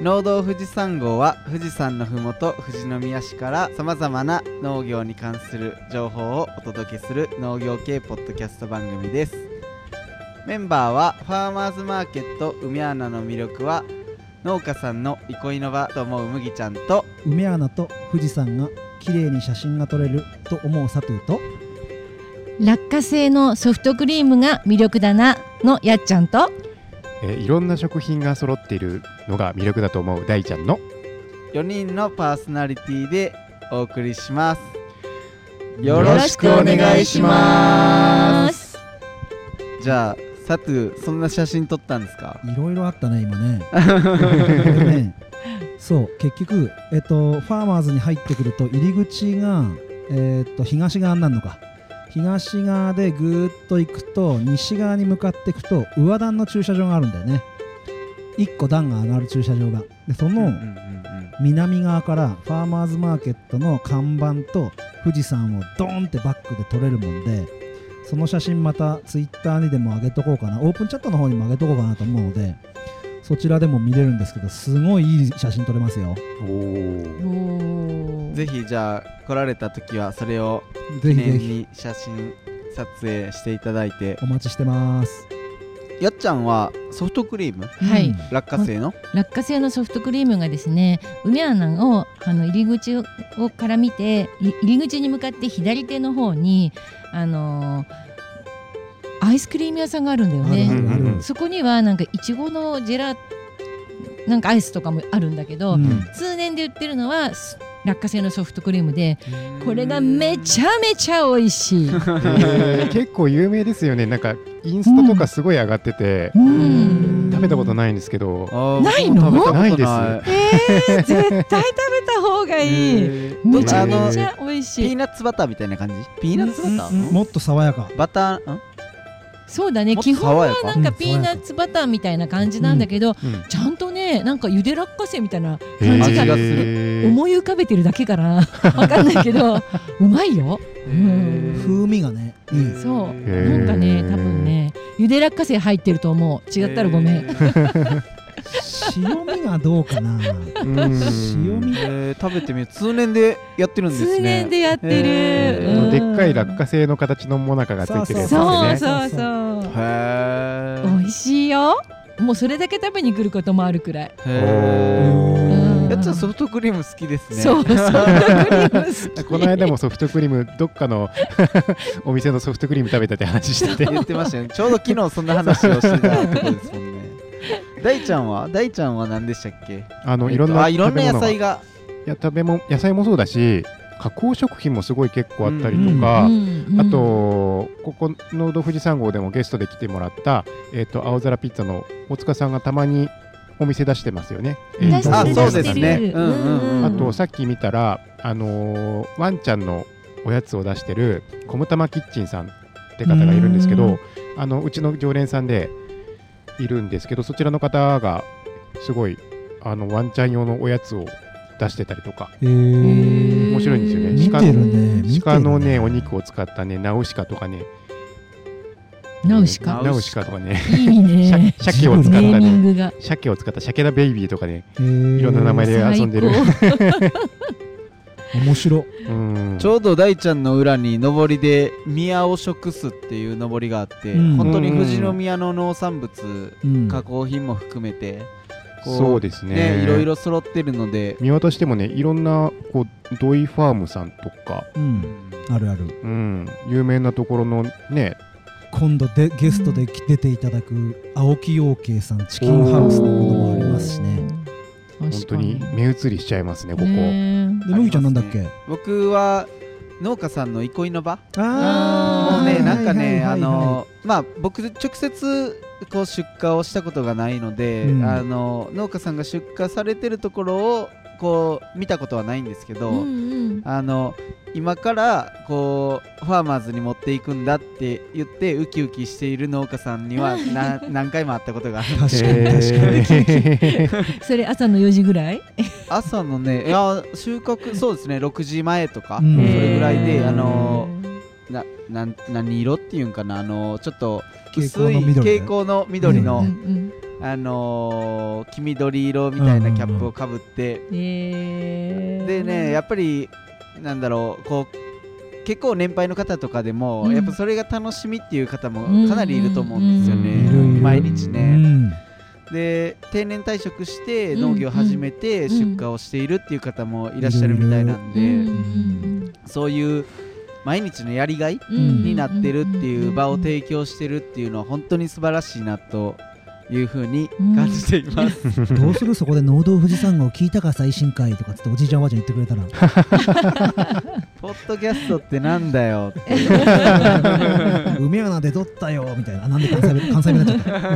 農道富士山号は富士山のふもと富士宮市からさまざまな農業に関する情報をお届けする農業系ポッドキャスト番組です。メンバーはファーマーズマーケット梅穴の魅力は農家さんの憩いの場と思う麦ちゃんと。梅穴と富士山が綺麗に写真が撮れると思うサトゥーと。落花生のソフトクリームが魅力だなのやっちゃんとえーいろんな食品が揃っているのが魅力だと思う大ちゃんの。4人のパーソナリティでお送りします。よよろしくお願いします。じゃあサトそんな写真撮ったんですか？いろいろあったね今ね。でねそう結局えっとファーマーズに入ってくると入り口がえっと東側になるのか東側でぐーっと行くと西側に向かっていくと上段の駐車場があるんだよね。1個段が上がる駐車場が。でその南側からファーマーズマーケットの看板と富士山をドーンってバックで撮れるもんでその写真またツイッターにでも上げとこうかな。オープンチャットの方にも上げとこうかなと思うのでそちらでも見れるんですけどすごいいい写真撮れますよ。ぜひじゃあ来られた時はそれを記念ぜひぜひに写真撮影していただいて。お待ちしてます。やっちゃんはソフトクリーム？はい、うん落花生の？落花生のソフトクリームがですね梅穴をあの入り口をから見てい入り口に向かって左手の方にあのーアイスクリーム屋さんがあるんだよね。そこにはなんかいちごのジェラなんかアイスとかもあるんだけど、うん。通年で売ってるのはす落花生のソフトクリームで。これがめちゃめちゃ美味しい。えー。結構有名ですよね。なんかインスタとかすごい上がってて、うん。食べたことないんですけど。ないの？ないです。えー、絶対食べた方がいい。めちゃめちゃ美味しい。ピーナッツバターみたいな感じ？ピーナッツバター？うん。もっと爽やか。バターん？そうだね。基本はなんかピーナッツバターみたいな感じなんだけど、うんちゃんとねなんかゆで落花生みたいな感じが思い浮かべてるだけかな わかんないけどうまいよ、うん、風味がねいい。そう。なんかね多分ねゆで落花生入ってると思う。違ったらごめん、塩味がどうかな。うん。塩味。えー食べてみる通年でやってるんですね。通年でやってる、へーうん。でっかい落花生の形のもなかがついてるやつですそうよねそうそうへー美味しいよもうそれだけ食べに来ることもあるくらい、へうんーやっちゃんソフトクリーム好きですねそうソフトクリーム好きこの間もソフトクリームどっかのお店のソフトクリーム食べたって話してて言ってましたよねちょうど昨日そんな話をしてたところですもんね大ちゃんは？大ちゃんは何でしたっけ？あのえっといろんなあいろんな野菜が。いや食べ物野菜もそうだし加工食品もすごい結構あったりとか、うんうんあとここの富士山号でもゲストで来てもらった、えー、と青空ピッツァの大塚さんがたまにお店出してますよね。あそうですね。うんうんうん。あとさっき見たら、あのーワンちゃんのおやつを出してるコムタマキッチンさんって方がいるんですけうどあのうちの常連さんでいるんですけどそちらの方がすごいあのワンちゃん用のおやつを出してたりとか。面白いんですよね。見てるね。鹿のね。お肉を使ったねナウシカとかね。ナウシカ？ナウシカとかね。いいね。鮭を使ったね。鮭を使った鮭田ベイビーとかね。いろんな名前で遊んでる。最 面白。うん。ちょうど大ちゃんの裏に上りで宮尾食酢っていう上りがあって、うん。本当に富士宮の農産物、うん。加工品も含めてこそうですね。ねいろいろ揃ってるので、見渡してもねいろんなこうドイファームさんとか、うん。あるある。うん、有名なところのね。今度でゲストで来出ていただく青木陽慶さんチキンハウスのものもありますしね本当に目移りしちゃいますねここ、ねで麦ちゃんなんだっけ？僕は農家さんの憩いの場？もうねーなんかねあのまあ僕直接こう出荷をしたことがないので、うん。あの農家さんが出荷されてるところをこう見たことはないんですけど、うんうん。あの今からこうファーマーズに持っていくんだって言ってウキウキしている農家さんには な何回も会ったことがある。確かに。確かに。へ ーそれ朝の4時ぐらい？朝のねいや収穫そうですね6時前とか、うん。それぐらいであのななん何色っていうんかなあのちょっと薄い蛍光の緑ね蛍光のうんあのー黄緑色みたいなキャップをかぶって、えーでねやっぱりなんだろうこう結構年配の方とかでも、うん。やっぱそれが楽しみっていう方もうんかなりいると思うんですよね、うんいるいる。毎日うね、ん。で定年退職してうん農業を始めて出荷をしているっていう方もいらっしゃるみたいなんで、うんうんそういう毎日のやりがいうんうん。になってるっていう場を提供してるっていうのは本当に素晴らしいなというふうに感じています。どうするそこで農道富士山号聞いたか最新回とかつっておじいちゃんおばあちゃん言ってくれたら。ポッドキャストってなんだよって 梅穴で撮ったよみたいな。あなんで関西弁関西弁になっちゃった。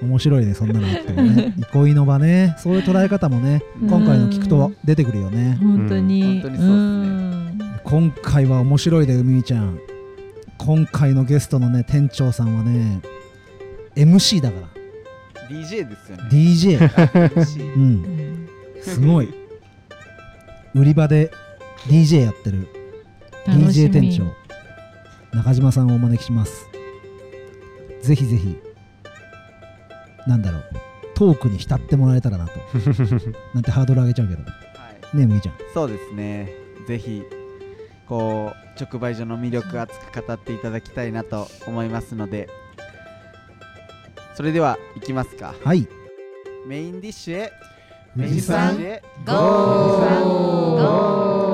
面白いねそんなのあってもね。憩いの場ね。そういう捉え方もねうん。今回の聞くと出てくるよね。本当に、うん。本当にそうっすね。ん。今回は面白いで海みちゃん。今回のゲストのね店長さんはね MC だから。DJ ですよね。DJ うん。んすごい。売り場で DJ やってる。DJ み。店長。中島さんをお招きします。ぜひぜひなんだろう。トークに浸ってもらえたらなと。なんてハードル上げちゃうけど。はい。ねえ麦ちゃん。そうですね。ぜひこう直売所の魅力熱く語っていただきたいなと思いますので、それでは行きますか。はい。メインディッシュへ。メインディッシュへ。ゴー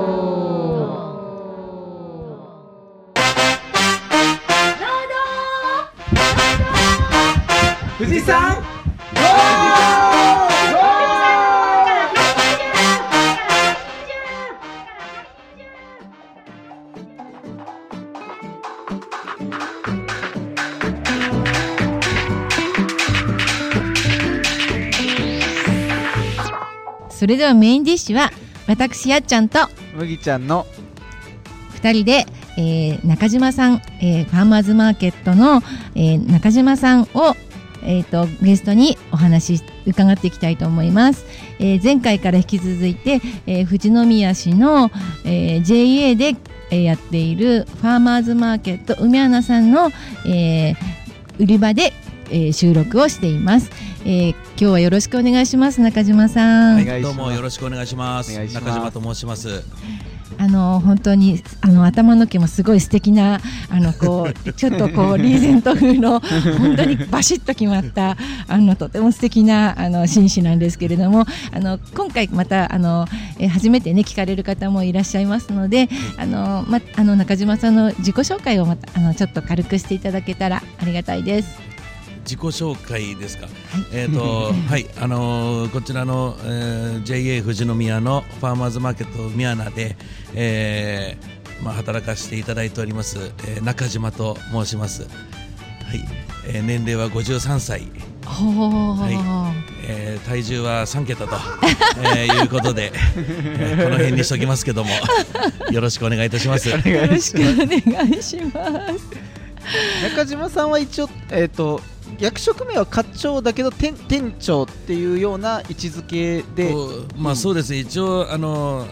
それではメインディッシュは私やっちゃんと麦ちゃんの2人で、えー中島さん、えーファーマーズマーケットの、えー中島さんを、えー、とゲストにお話し伺っていきたいと思います、えー前回から引き続いて、えー富士宮市の、えー JA で、えーやっているファーマーズマーケット梅穴さんの、えー売り場で、えー収録をしています、えー今日はよろしくお願いします中島さん、お願いどうもよろしくお願いします。お願いします中島と申します。あの本当にあの頭の毛もすごい素敵なあのこう ちょっとこうリーゼント風の本当にバシッと決まったあのとても素敵なあの紳士なんですけれどもあの今回またあのえ初めてね聞かれる方もいらっしゃいますのであのまあの中島さんの自己紹介をまたあのちょっと軽くしていただけたらありがたいです。自己紹介ですか？えっ、とはい あのーこちらの、えー JA 富士宮のファーマーズマーケット宮名で、えーまあ働かせていただいております、えー中島と申します。はい、えー年齢は53歳。ほーえー体重は3桁と、えーいうことで、えーこの辺にしときますけども よろしくお願いいたします。よろしくお願いします。中島さんは一応、えっ、と、役職名は課長だけど店店長っていうような位置づけで、まあそうですね、一応あの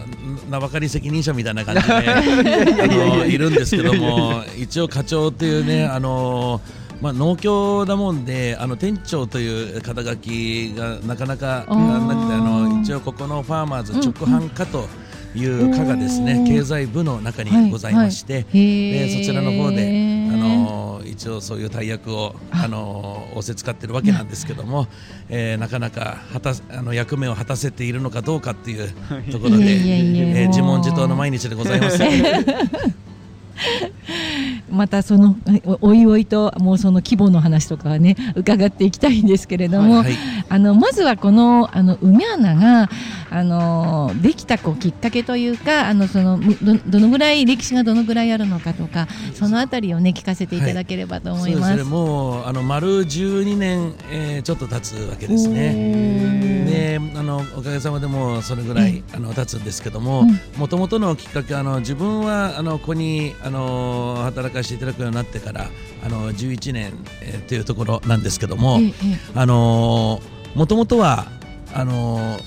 名ばかり責任者みたいな感じであのいるんですけども一応課長っていうねあのまあ、農協だもんであの店長という肩書きがなかなかなくてあの一応ここのファーマーズ直販課という課がですね、うん。経済部の中にございまして、ででそちらの方であの一応そういう大役をあ。の仰せ使ってるわけなんですけども、えーなかなか果たあの役目を果たせているのかどうかっていうところで、えー自問自答の毎日でございます。またそのおおいおいともうその規模の話とかはね 伺っていきたいんですけれども、はい、あのまずはこのあの梅穴があのできたこうきっかけというかあのそのむどどのぐらい歴史がどのぐらいあるのかとかそのあたりをね聞かせていただければと思います。そうですね。もうあの丸12年、えーちょっと経つわけですね。であのおかげさまでもうそれぐらい、あの経つんですけどもうん。もともとのきっかけはあの自分はあのここにあの働かせていただくようになってからあの11年、えーというところなんですけども、ええ。あのもともとはあの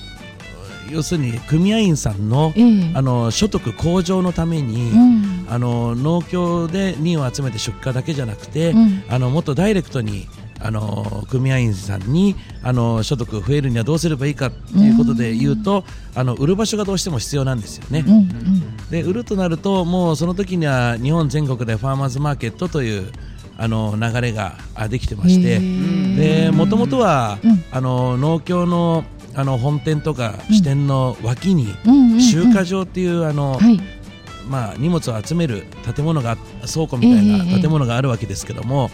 要するに組合員さんのええ。あの所得向上のために、うん。あの農協で荷を集めて出荷だけじゃなくて、うん。あのもっとダイレクトにあの組合員さんにあの所得増えるにはどうすればいいかということで言うと、あの売る場所がどうしても必要なんですよね。うんうん。で売るとなるともうその時には日本全国でファーマーズマーケットというあの流れがあできてましてもともとは、うん。あの農協のあの本店とか支店の脇に集荷場っていうあの、はい。まあ、荷物を集める建物が倉庫みたいええな建物があるわけですけども、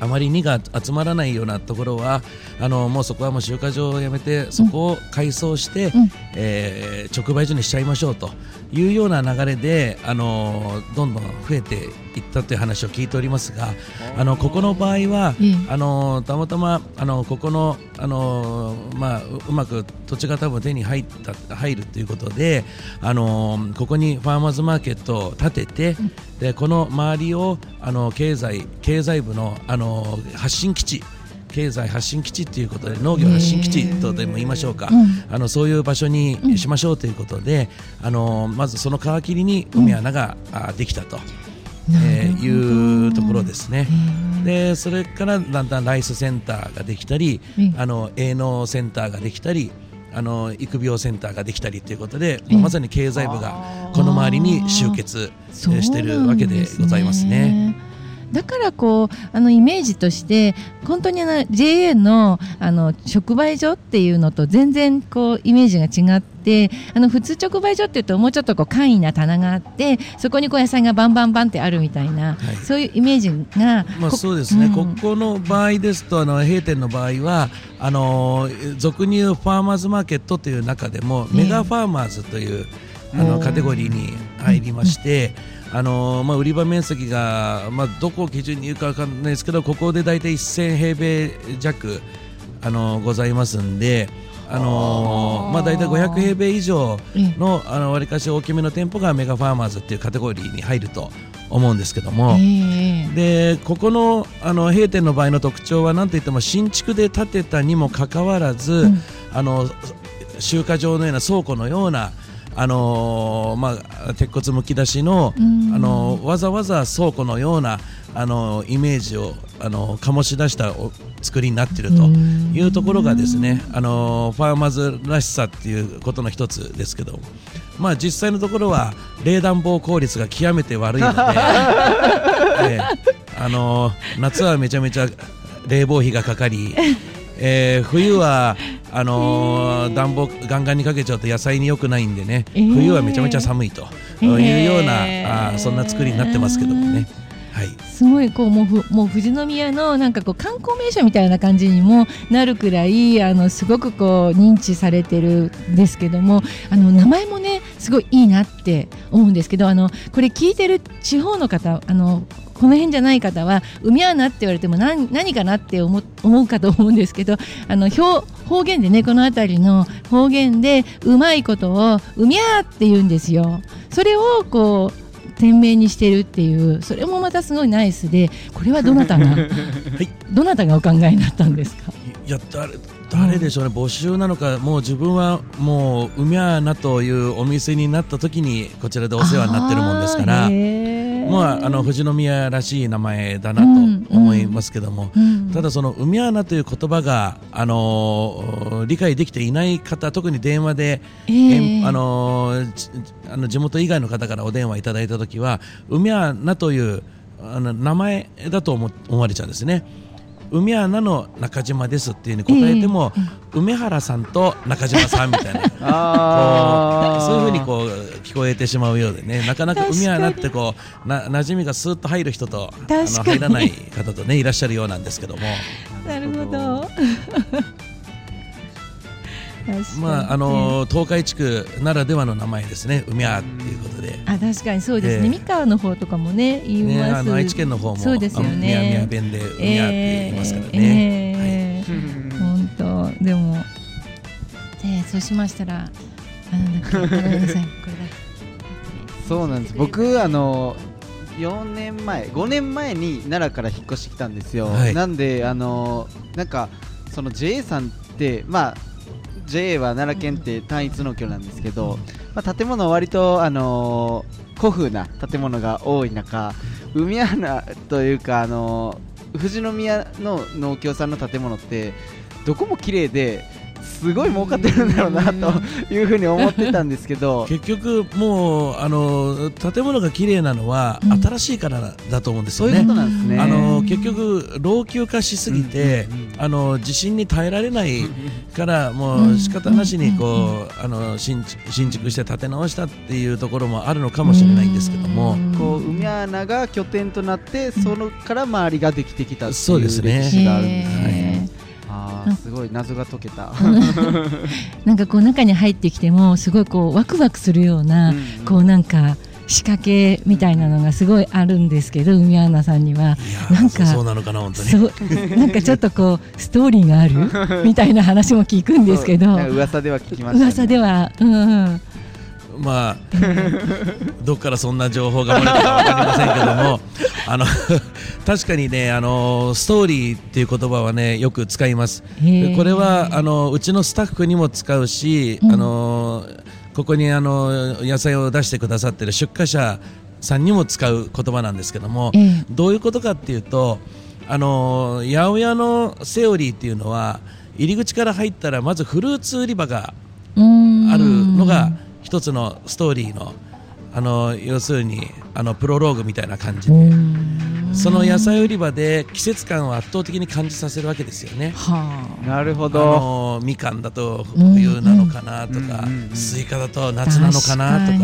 あまり荷が集まらないようなところはあのもうそこはもう集荷場をやめてそこを改装して、うん。えー直売所にしちゃいましょうというような流れであのどんどん増えていったという話を聞いておりますがあのここの場合はええ。あのたまたまあのここのあの、まあ、ううまく土地が多分手に入った入るということであのここにファーマーズマーケットを建ててでこの周りをあの経済経済部のあの発信基地経済発信基地ということで農業発信基地とでも言いましょうか、うん。あのそういう場所にしましょうということで、あのまずその皮切りに海穴が、あできたと、えーいうところですね。でそれからだんだんライスセンターができたり、うん。あの営農センターができたりあの育苗センターができたりということで、うんまさに経済部がこの周りに集結えー。してるわけでございますね。だからこうあのイメージとして本当にあの JA のあの直売所っていうのと全然こうイメージが違ってあの普通直売所っていうともうちょっとこう簡易な棚があってそこにこう野菜がバンバンバンってあるみたいな、はい。そういうイメージが、まあ、こそうですね、うん。ここの場合ですとあの閉店の場合はあの俗に言うファーマーズマーケットという中でも、ええ。メガファーマーズというあのカテゴリーに入りまして、あのまあ、売り場面積が、まあ、どこを基準に言うかわかんないですけどここで大体1000平米弱あのございますんで。あのまあ、大体500平米以上ええ。のあの割かし大きめの店舗がメガファーマーズっていうカテゴリーに入ると思うんですけども、ええ。でここのあの閉店の場合の特徴は何といっても新築で建てたにもかかわらず、うんあの集荷場のような倉庫のようなあのーまあ、鉄骨むき出しの、うん。あのわざわざ倉庫のようなあのイメージをあの醸し出したお作りになっているというところがですねあのファーマーズらしさっていうことの一つですけど、まあ、実際のところは冷暖房効率が極めて悪いので、ええあの夏はめちゃめちゃ冷房費がかかり、えー冬はあのー暖房ガンガンにかけちゃうと野菜に良くないんでね、えー。冬はめちゃめちゃ寒いというような、えーあーそんな作りになってますけどもね。はい。すごいこうもうふもう富士宮のなんかこう観光名所みたいな感じにもなるくらいあのすごくこう認知されてるんですけどもあの名前もねすごいいいなって思うんですけどあのこれ聞いてる地方の方あのこの辺じゃない方は海穴って言われても何何かなって思思うかと思うんですけどあの表方言でねこの辺りの方言でうまいことを「うみゃー」って言うんですよ。それをこう店名にしてるっていうそれもまたすごいナイスでこれはどなたが、どなたがお考えになったんですか？いや誰誰でしょうね、募集なのか、もう自分はもう、うみゃーなというお店になった時に、こちらでお世話になってるもんですからまあ、あの富士宮らしい名前だなうんと思いますけども、うんただ、その海穴という言葉が、あのー理解できていない方、特に電話で、えーあのあの地元以外の方からお電話いただいたときは、海穴というあの名前だと思思われちゃうんですね。海穴の中島ですっていうに答えても、梅原さんと中島さんみたいな。そういうふうにこう聞こえてしまうようでね。なかなか海穴ってこうな馴染みがスーッと入る人とあの入らない方とねいらっしゃるようなんですけども。なるほどまああの東海地区ならではの名前ですね。海穴っていうことで。あ確かにそうです。ね、ええ。三河の方とかもね言いね、ます、あの愛知県の方もそうですよね。あ宮宮弁で海穴って言いますからね。ええ。本当。でもでそうしましたらあなんだっけごめんなさい。これだそうなんです。僕あの4年前5年前に奈良から引っ越してきたんですよ、はい。なんであのなんかその JA さんってまあ JA は奈良県って単一農協なんですけど、まあ、建物は割とあの古風な建物が多い中海穴というかあの富士宮の農協さんの建物ってどこも綺麗ですごい儲かってるんだろうなというふうに思ってたんですけど。結局もうあの建物が綺麗なのはうん。新しいからだと思うんですよね。となんね。あの結局老朽化しすぎて、うんうんうんあの地震に耐えられないからもう仕方なしにこう、あの新築新築して建て直したっていうところもあるのかもしれないんですけども、こう海穴が拠点となってそのから周りができてきたっていうそうですね。歴史があるんですへね。すごい謎が解けた。なんかこう中に入ってきてもすごいこうワクワクするような、うんうんこうなんか仕掛けみたいなのがすごいあるんですけど海アナさんには。なんかそうなのかな本当に。なんかちょっとこうストーリーがある？みたいな話も聞くんですけど噂では聞きました、ね。噂では、うんうん、まあどっからそんな情報が漏れたかわかりませんけども あの確かにねあのストーリーっていう言葉はねよく使います。これはあのうちのスタッフにも使うし、うん。あのここにあの野菜を出してくださってる出荷者さんにも使う言葉なんですけども、ええ。どういうことかっていうとあの八百屋のセオリーっていうのは入り口から入ったらまずフルーツ売り場があるのが一つのストーリーのあの要するにあのプロローグみたいな感じうで、ん。その野菜売り場で季節感を圧倒的に感じさせるわけですよね。はあ。なるほあど。のみかんだと冬なのかなとか、うんうんうん。スイカだと夏なのかなとか。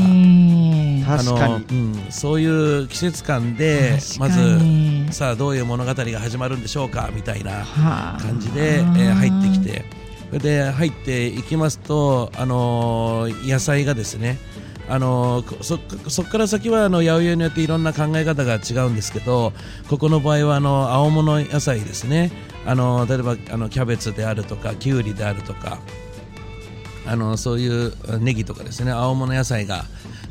あの、うん、そういう季節感でまずにさあどういう物語が始まるんでしょうかみたいなはあ。感じで、えー入ってきてで入っていきますと、あの野菜がですねあのそこから先はあの八百屋によっていろんな考え方が違うんですけどここの場合はあの青物野菜ですね。あの例えばあのキャベツであるとかきゅうりであるとかあのそういうネギとかですね青物野菜が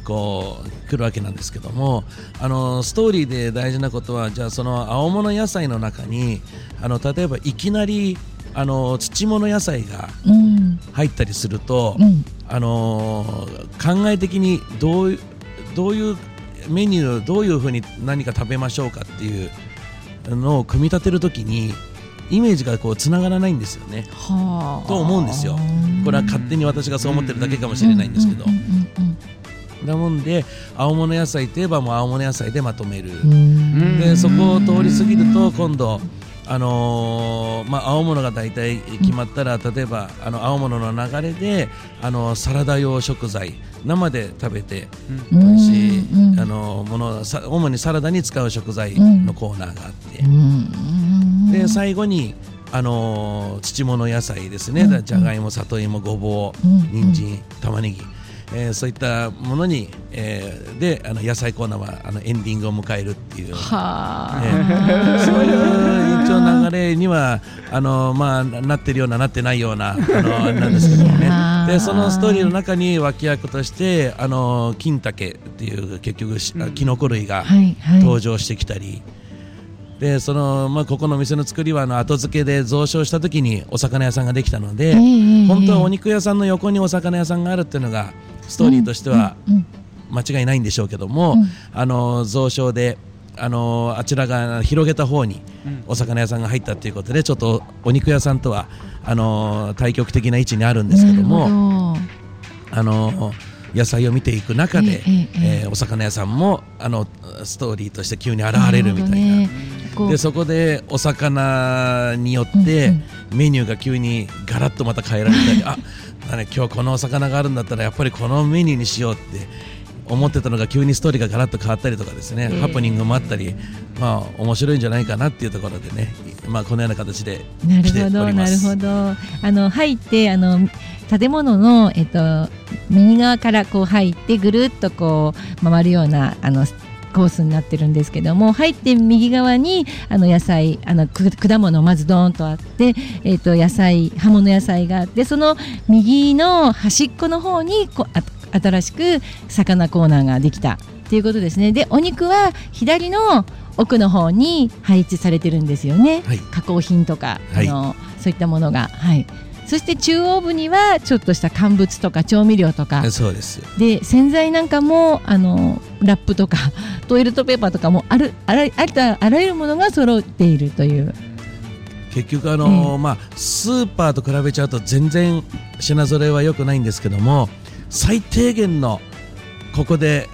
こう来るわけなんですけどもあのストーリーで大事なことはじゃあその青物野菜の中にあの例えばいきなりあの土物野菜がうん。入ったりすると、うん。あの考え的にどういうどういうメニューどういうふうに何か食べましょうかっていうのを組み立てるときにイメージがこうつながらないんですよね。はあ。と思うんですよ。これは勝手に私がそう思ってるだけかもしれないんですけど、なもんで青物野菜といえばもう青物野菜でまとめる、でそこを通り過ぎると今度あのーまあ、青物が大体決まったら、例えばあの青物の流れであのサラダ用食材生で食べて美味しい、うん。あのものさ主にサラダに使う食材のコーナーがあって、うん。で最後にあのー土物野菜ですね、うん。じゃがいも里芋ごぼううん。人参玉ねぎ、えーそういったものに、えーであの野菜コーナーはあのエンディングを迎えるっていう。はそういう一応流れにはあの、まあ、ななってるようななってないようなあのなんですけどね。でそのストーリーの中に脇役としてあの金茸っていう結局しキノコ類がはいはい。登場してきたり、でその、まあ、ここの店の作りはあの後付けで増床した時にお魚屋さんができたので、ええ。本当はお肉屋さんの横にお魚屋さんがあるっていうのがストーリーとしてはうん間違いないんでしょうけども、うん。あの増床であのあちらが広げた方にうん。お魚屋さんが入ったということでちょっとお肉屋さんとはあの対極的な位置にあるんですけどもあの野菜を見ていく中で、えええええーお魚屋さんもあのストーリーとして急に現れるみたいな。でそこでお魚によってうん。メニューが急にガラッとまた変えられたり あだね今日このお魚があるんだったらやっぱりこのメニューにしようって思ってたのが急にストーリーがガラッと変わったりとかですね、ええハプニングもあったりまあ面白いんじゃないかなっていうところでねまあこのような形でな来ておるほど。なるほど。あの入ってあの建物のえっと右側からこう入ってぐるっとこう回るようなあのコースになってるんですけども入って右側にあの野菜あのく果物まずドーンとあって、えっと野菜葉物野菜があってその右の端っこの方にこあ新しく魚コーナーができたっていうことですね。でお肉は左の奥の方に配置されてるんですよね。はい加工品とか、はいあのそういったものが、はい、そして中央部にはちょっとした乾物とか調味料とか。そうですで洗剤なんかもあのラップとかトイレットペーパーとかもあるあらありとあらゆるものが揃っているという。結局あのーまあスーパーと比べちゃうと全然品揃えは良くないんですけども最低限のここで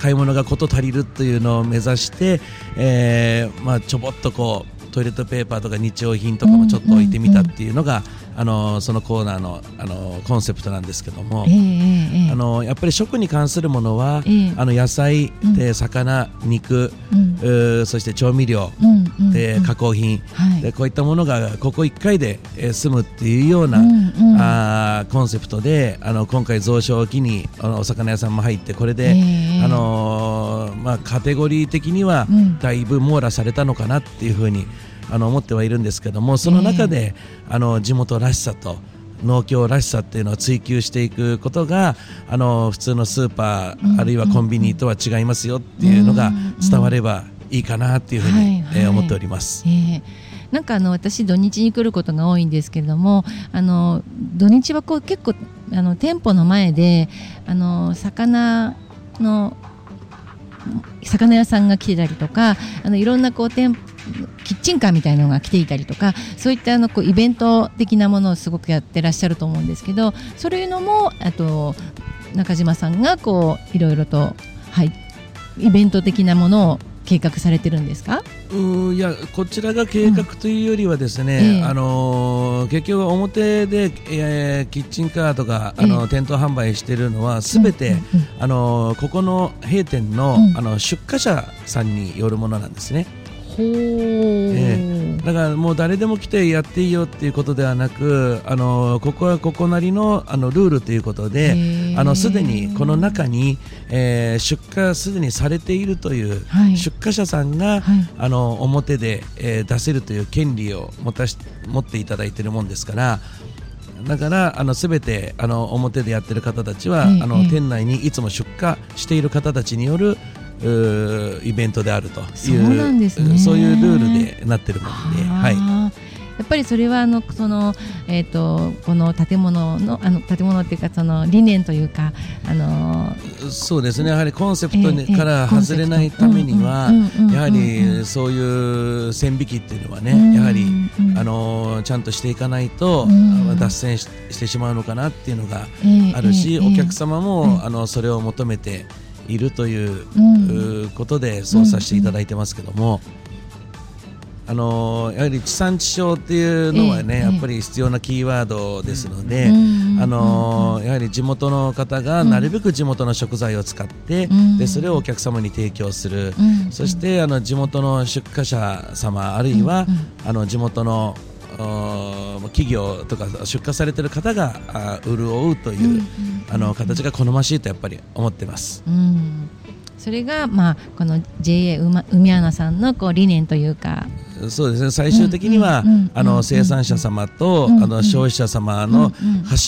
買い物が事足りるというのを目指して、えーまあ、ちょぼっとこうトイレットペーパーとか日用品とかもちょっと置いてみたっていうのが、あのーそのコーナーの、あのーコンセプトなんですけどもええ、ええええ。あのーやっぱり食に関するものは、ええ。あの野菜うん。で魚、肉、うん。うーそして調味料うんうんでうん。加工品、はい。でこういったものがここ1回で、えー済むっていうような、うんうん。あーコンセプトであの今回増床を機にあのお魚屋さんも入ってこれで、ええ。あのーまあ、カテゴリー的にはうん。だいぶ網羅されたのかなっていうふうにあの思ってはいるんですけどもその中で、あの地元らしさと農協らしさっていうのを追求していくことがあの普通のスーパー、うん。あるいはコンビニとは違いますよっていうのがうん。伝わればいいかなっていうふうに、えー思っております。ええなんかあの私土日に来ることが多いんですけれどもあの土日はこう結構あの店舗の前であの魚の魚屋さんが来てたりとかあのいろんなこう店キッチンカーみたいなのが来ていたりとかそういったあのこうイベント的なものをすごくやってらっしゃると思うんですけどそういうのもあと中島さんがこういろいろと、はい、イベント的なものを計画されてるんですか？うーいやこちらが計画というよりはですね、うん。ええ。あのー結局表で、えーキッチンカーとかあの、ええ店頭販売しているのはすべて、うん。うん。あのーここの閉店の,、うん。あの出荷者さんによるものなんですね。ほー、だからもう誰でも来てやっていいよっていうことではなく、あのーここはここなりのあのルールということで、あのすでにこの中に、えー出荷すでにされているというはい。出荷者さんが、はい。あの表で、えー出せるという権利を持たし持っていただいているもんですからだからあの全てあの表でやってる方たちは、ええあのええ店内にいつも出荷している方たちによるイベントであるというそうね。いうルールでなってるもので、はい、やっぱりそれはあのその、えー、とこの建物のあの建物っていうかその理念というかあのそうですね。やはりコンセプトにええええから外れないためにはやはりそういう線引きっていうのはね、うんやはりうんあのーちゃんとしていかないと、うん。脱線ししてしまうのかなっていうのがえーあるし、えーお客様も、うん。あのそれを求めているという、うん。うーことでそうさせていただいてますけども。あのーやはり地産地消っていうのはね、ええやっぱり必要なキーワードですので、うんあのーやはり地元の方がなるべく地元の食材を使って、うん。でそれをお客様に提供する、うん。そしてあの地元の出荷者様あるいは、あの地元の企業とか出荷されてる方があ潤うという、あの形が好ましいとやっぱり思ってます。うん。それが、まあ、この JA 海穴さんのこう理念というか、そうですね。最終的には、あの生産者様と、あの消費者様の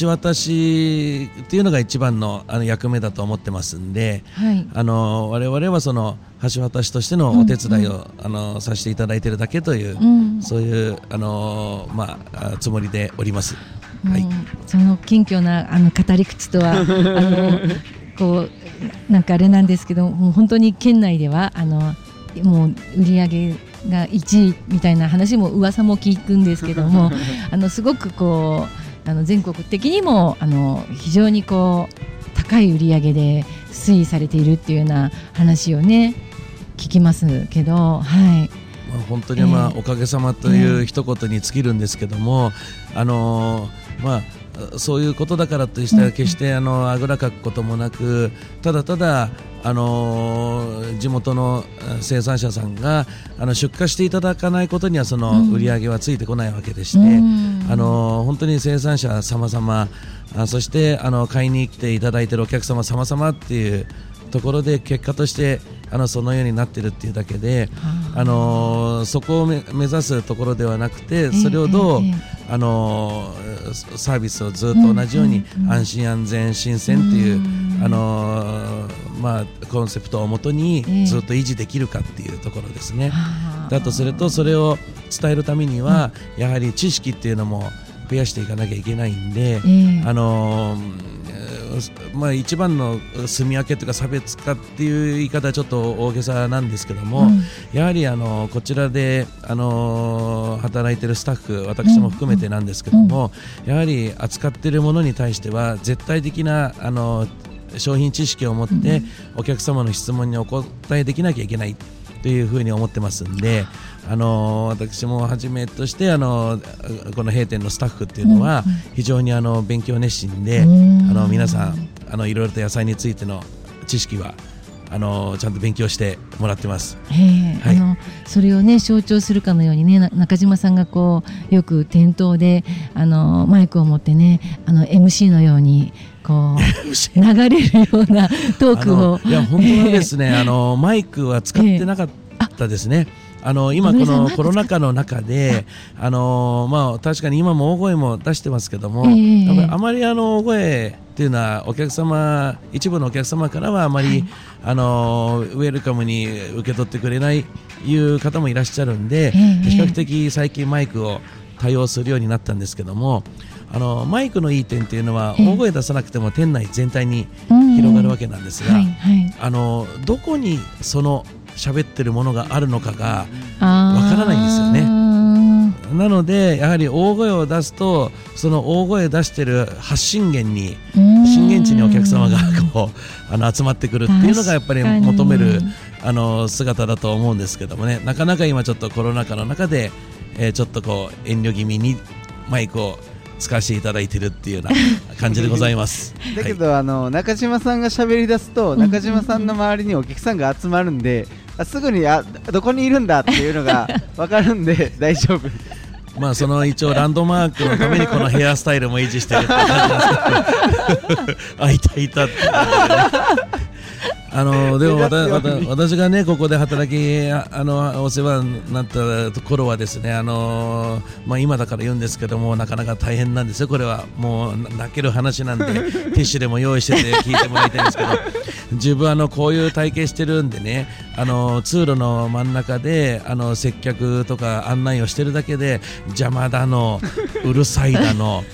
橋渡しっていうのが一番のあの役目だと思ってますんで、はい。あの我々はその橋渡しとしてのお手伝いを、あのさせていただいているだけという、うん。そういうあのまああつもりでおります。はい。うんその謙虚なあの語り口とは あのこうなんかあれなんですけどもう本当に県内ではあのもう売り上げが1位みたいな話も噂も聞くんですけども あのすごくこうあの全国的にもあの非常にこう高い売り上げで推移されているっていうような話をね聞きますけどはい。まあ、本当にまあ、ええおかげさまという一言に尽きるんですけども、あのーまあそういうことだからとしては決してあのあぐらかくこともなくただただあのー地元のえー生産者さんがあの出荷していただかないことにはそのうん。売り上げはついてこないわけでして、うん。あのー本当に生産者様々あそしてあの買いに来ていただいているお客様様々っていうところで結果としてあのそのようになってるっていうだけで、あのーそこをめ目指すところではなくてそれをどう、あのーサービスをずっと同じように安心安全新鮮っていう、うん。あのーまあ、コンセプトをもとにええ。ずっと維持できるかっていうところですね。はあだとするとそれを伝えるためには、やはり知識っていうのも増やしていかなきゃいけないんで、ええ。あのーまあ、一番の住み分けというか差別化っていう言い方はちょっと大げさなんですけども、うん。やはりあのこちらであの働いてるスタッフ私も含めてなんですけども、やはり扱っているものに対しては絶対的なあの商品知識を持ってお客様の質問にお答えできなきゃいけないというふうに思ってますんで、あの私もはじめとしてあのこの閉店のスタッフっていうのは非常にあの勉強熱心で、うん。あの皆さんあのいろいろと野菜についての知識はあのちゃんと勉強してもらってます。ええはい。あのそれをね象徴するかのようにねな中島さんがこうよく店頭であのマイクを持ってねあの MC のようにこう 流れるようなトークを。いや本当はですね、あのマイクは使ってなかったですね。あの今このコロナ禍の中で、あ。のまあ確かに今も大声も出してますけども、ええ。やっぱりあまりあの大声っていうのはお客様一部のお客様からはあまり、あのウェルカムに受け取ってくれないいう方もいらっしゃるんで、ええ比較的最近マイクを多用するようになったんですけども、あのマイクのいい点っていうのはええ。大声出さなくても店内全体にうん広がるわけなんですが、あのどこにその喋ってるものがあるのかがわわからないんですよね。なのでやはり大声を出すとその大声出してる発信源に震震源地にお客様がこうあの集まってくるっていうのがやっぱり求めるあの姿だと思うんですけどもね。なかなか今ちょっとコロナ禍の中で、えーちょっとこう遠慮気味にマイクを使わせていただいてるっていうような 感じでございます。だけど、あの中島さんが喋り出すと、ん中島さんの周りにお客さんが集まるんで、あすぐにあどこにいるんだっていうのが 分かるんで大丈夫。まあその一応ランドマークのためにこのヘアスタイルも維持してるって感じなんですけど あいたいたってあの でも私がねここで働きああのお世話になった頃はですねあのまあ今だから言うんですけどもなかなか大変なんですよ。これはもうな泣ける話なんで ティッシュでも用意してて聞いてもらいたいんですけど 自分あのこういう体験してるんでねあの通路の真ん中であの接客とか案内をしてるだけで邪魔だのうるさいだの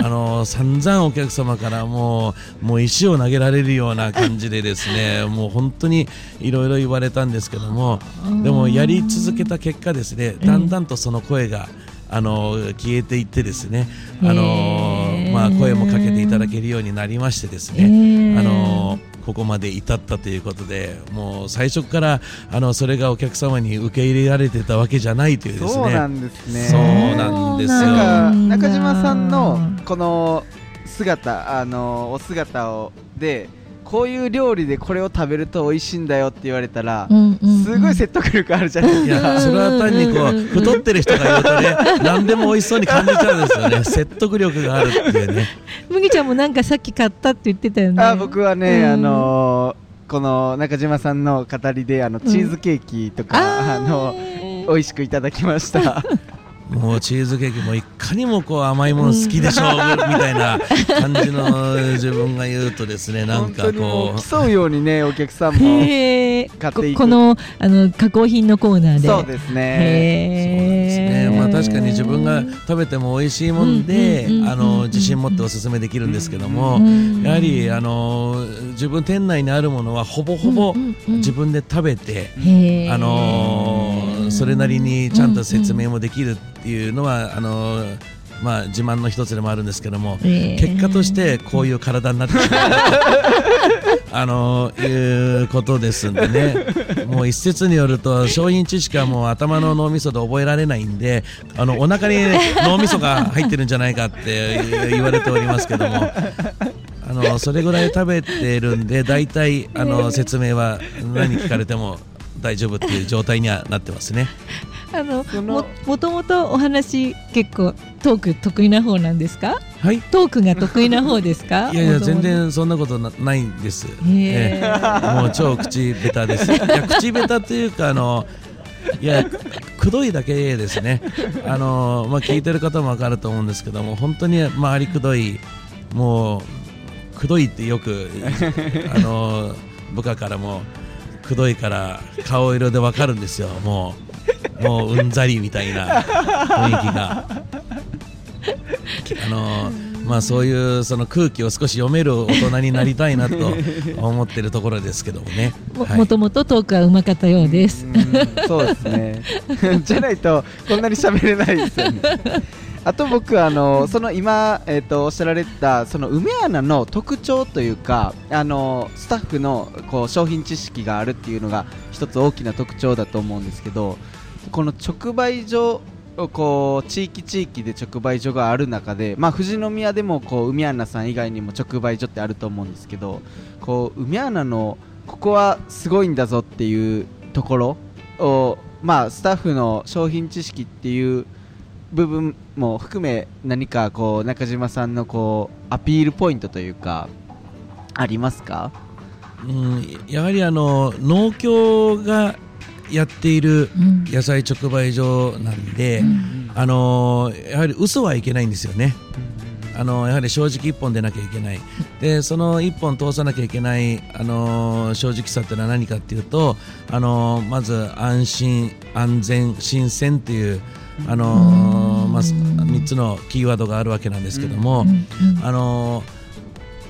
あの散々お客様からもうもう石を投げられるような感じでですね もう本当にいろいろ言われたんですけどもでもやり続けた結果ですねだんだんとその声があの消えていってですねあの、まあ、声もかけていただけるようになりましてですね、あのここまで至ったということでもう最初からあのそれがお客様に受け入れられてたわけじゃないというですね。そうなんですね。そうなんですよ。中島さんのこの姿あのお姿をでこういう料理でこれを食べると美味しいんだよって言われたら、うんうんうん。すごい説得力あるじゃないいですか。やそれは単にこう太ってる人が言うとね何でも美味しそうに感じちゃうんですよね。説得力があるっていうね。麦ちゃんもなんかさっき買ったって言ってたよね。あ僕はね、うん。あのーこの中島さんの語りであのチーズケーキとか、あの美味しくいただきました。もうチーズケーキもいかにもこう甘いもの好きでしょうみたいな感じの自分が言うとですね なんかこう。競うようにねお客さんも買っていく。ここのあの加工品のコーナーで。そうですね。へーね。まあ、確かに自分が食べても美味しいもんであの自信持っておすすめできるんですけどもうんやはりあの自分店内にあるものはほぼほぼ自分で食べてあのーそれなりにちゃんと説明もできるっていうのは、あのーまあ、自慢の一つでもあるんですけども、へー結果としてこういう体になってしまうあのーいうことですんでね。もう一説によると商品知識はもう頭の脳みそで覚えられないんであのお腹に脳みそが入ってるんじゃないかって言われておりますけども。あのそれぐらい食べてるんで大体あの説明は何聞かれても大丈夫っていう状態にはなってますね。あのももともとお話結構トーク得意な方なんですか？はい。トークが得意な方ですか？いやいや全然そんなことなないんです。へえーえもう超口下手です。いや口下手っていうかあのいやくくどいだけですね。あのまあ聞いてる方もわかると思うんですけども本当に周りくどいもうくどいってよくあの部下からもくどいから顔色でわかるんですよ。もうもううんざりみたいな雰囲気が。あのまあそういうその空気を少し読める大人になりたいなと思ってるところですけどもね。もはいもともとトークはうまかったようです。うんそうですね じゃないとこんなに喋れないですよねあと僕あのその今、えー、とおっしゃられたその梅アナの特徴というかあのスタッフのこう商品知識があるっていうのが一つ大きな特徴だと思うんですけどこの直売所こう地域地域で直売所がある中で、まあ、富士宮でもこう梅アナさん以外にも直売所ってあると思うんですけどこう梅アナのここはすごいんだぞっていうところを、まあ、スタッフの商品知識っていう部分も含め何かこう中島さんのこうアピールポイントというかありますか？うん、やはりあの農協がやっているうん。野菜直売所なんで、うん。あのやはり嘘はいけないんですよね。あのやはり正直一本出なきゃいけない。でその一本通さなきゃいけない、あの正直さっていうのは何かっていうと、あのまず安心安全新鮮っていう、あのまあ、3つのキーワードがあるわけなんですけども、うんあの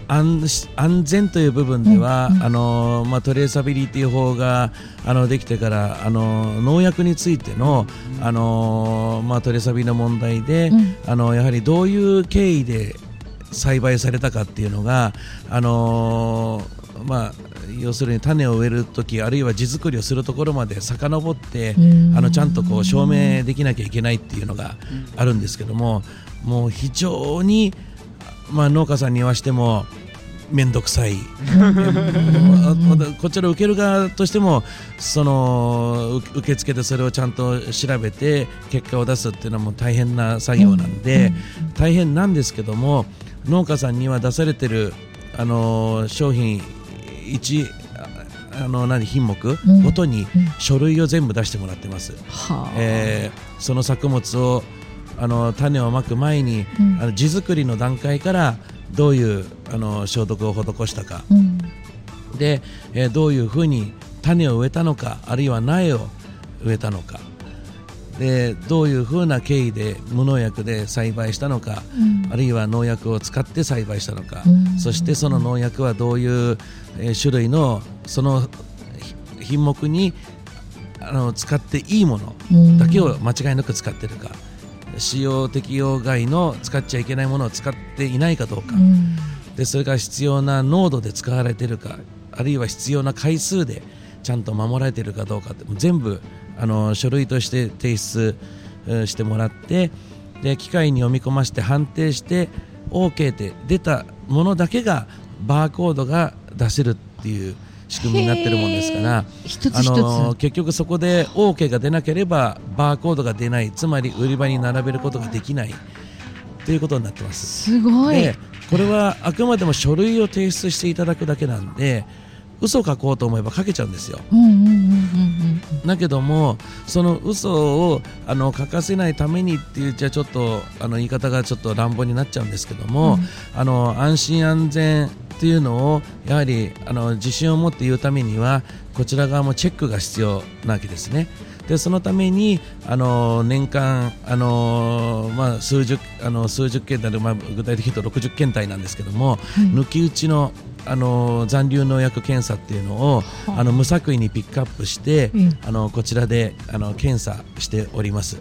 安安全という部分では、あのまあ、トレーサビリティ法があのできてからあの農薬についての、あのまあ、トレーサビリの問題で、うん。あのやはりどういう経緯で栽培されたかっていうのが、あのまあ、要するに種を植えるときあるいは地作りをするところまで遡って、うん。あのちゃんとこう証明できなきゃいけないっていうのがあるんですけどももう非常に、まあ、農家さんに言わしても面倒くさい。こちら受ける側としてもそのう受け付けてそれをちゃんと調べて結果を出すっていうのはもう大変な作業なんで、大変なんですけども農家さんには出されてるあの商品1ああの何品目？うん。ごとにうん。書類を全部出してもらってます、はあ。えーその作物をあの種をまく前に、うん。あの地作りの段階からどういうあの消毒を施したか。うん。で、えーどういうふうに種を植えたのかあるいは苗を植えたのかでどういうふうな経緯で無農薬で栽培したのかうん。あるいは農薬を使って栽培したのか、うん。そしてその農薬はどういう、えー種類のそのひ品目にあの使っていいものうん。だけを間違いなく使ってるか、使用適用外の使っちゃいけないものを使っていないかどうか、うん。でそれから必要な濃度で使われているかあるいは必要な回数でちゃんと守られているかどうかって全部あの書類として提出えーしてもらってで機械に読み込ませて判定して OK って出たものだけがバーコードが出せるっていう仕組みになってるもんですから。あの結局そこで OK が出なければバーコードが出ないつまり売り場に並べることができないということになってます。すごいでこれはあくまでも書類を提出していただくだけなんで嘘を書こうと思えば書けちゃうんですよ。だけどもその嘘をあの書かせないためにっていうじゃちょっとあの言い方がちょっと乱暴になっちゃうんですけども、うんあの安心安全っていうのをやはりあの自信を持って言うためにはこちら側もチェックが必要なわけですね。でそのためにあの年間あの、まあ、数十あの数十件体で、まあ、具体的に言うと60件体なんですけども、抜き打ちのあの残留農薬検査っていうのをあの無作為にピックアップして、うん。あのこちらであの検査しております。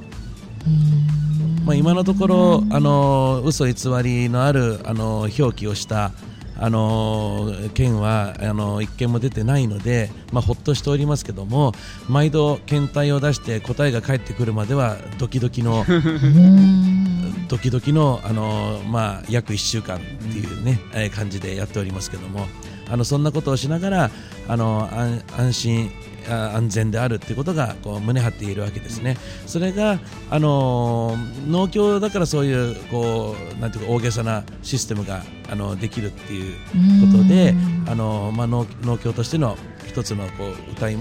まあ、今のところあの嘘偽りのあるあの表記をしたあの件はあの一件も出てないので、まあ、ほっとしておりますけども毎度検体を出して答えが返ってくるまではドキドキのうん ドキドキのあの、まあ、約1週間っていうね、えー感じでやっておりますけどもあのそんなことをしながらあの安安心あ安全であるっていうことがこう胸張っているわけですね。それがあの農協だからそういうこうなんていうか大げさなシステムがあのできるっていうことでうんあの、まあ、農農協としての一つのこう歌い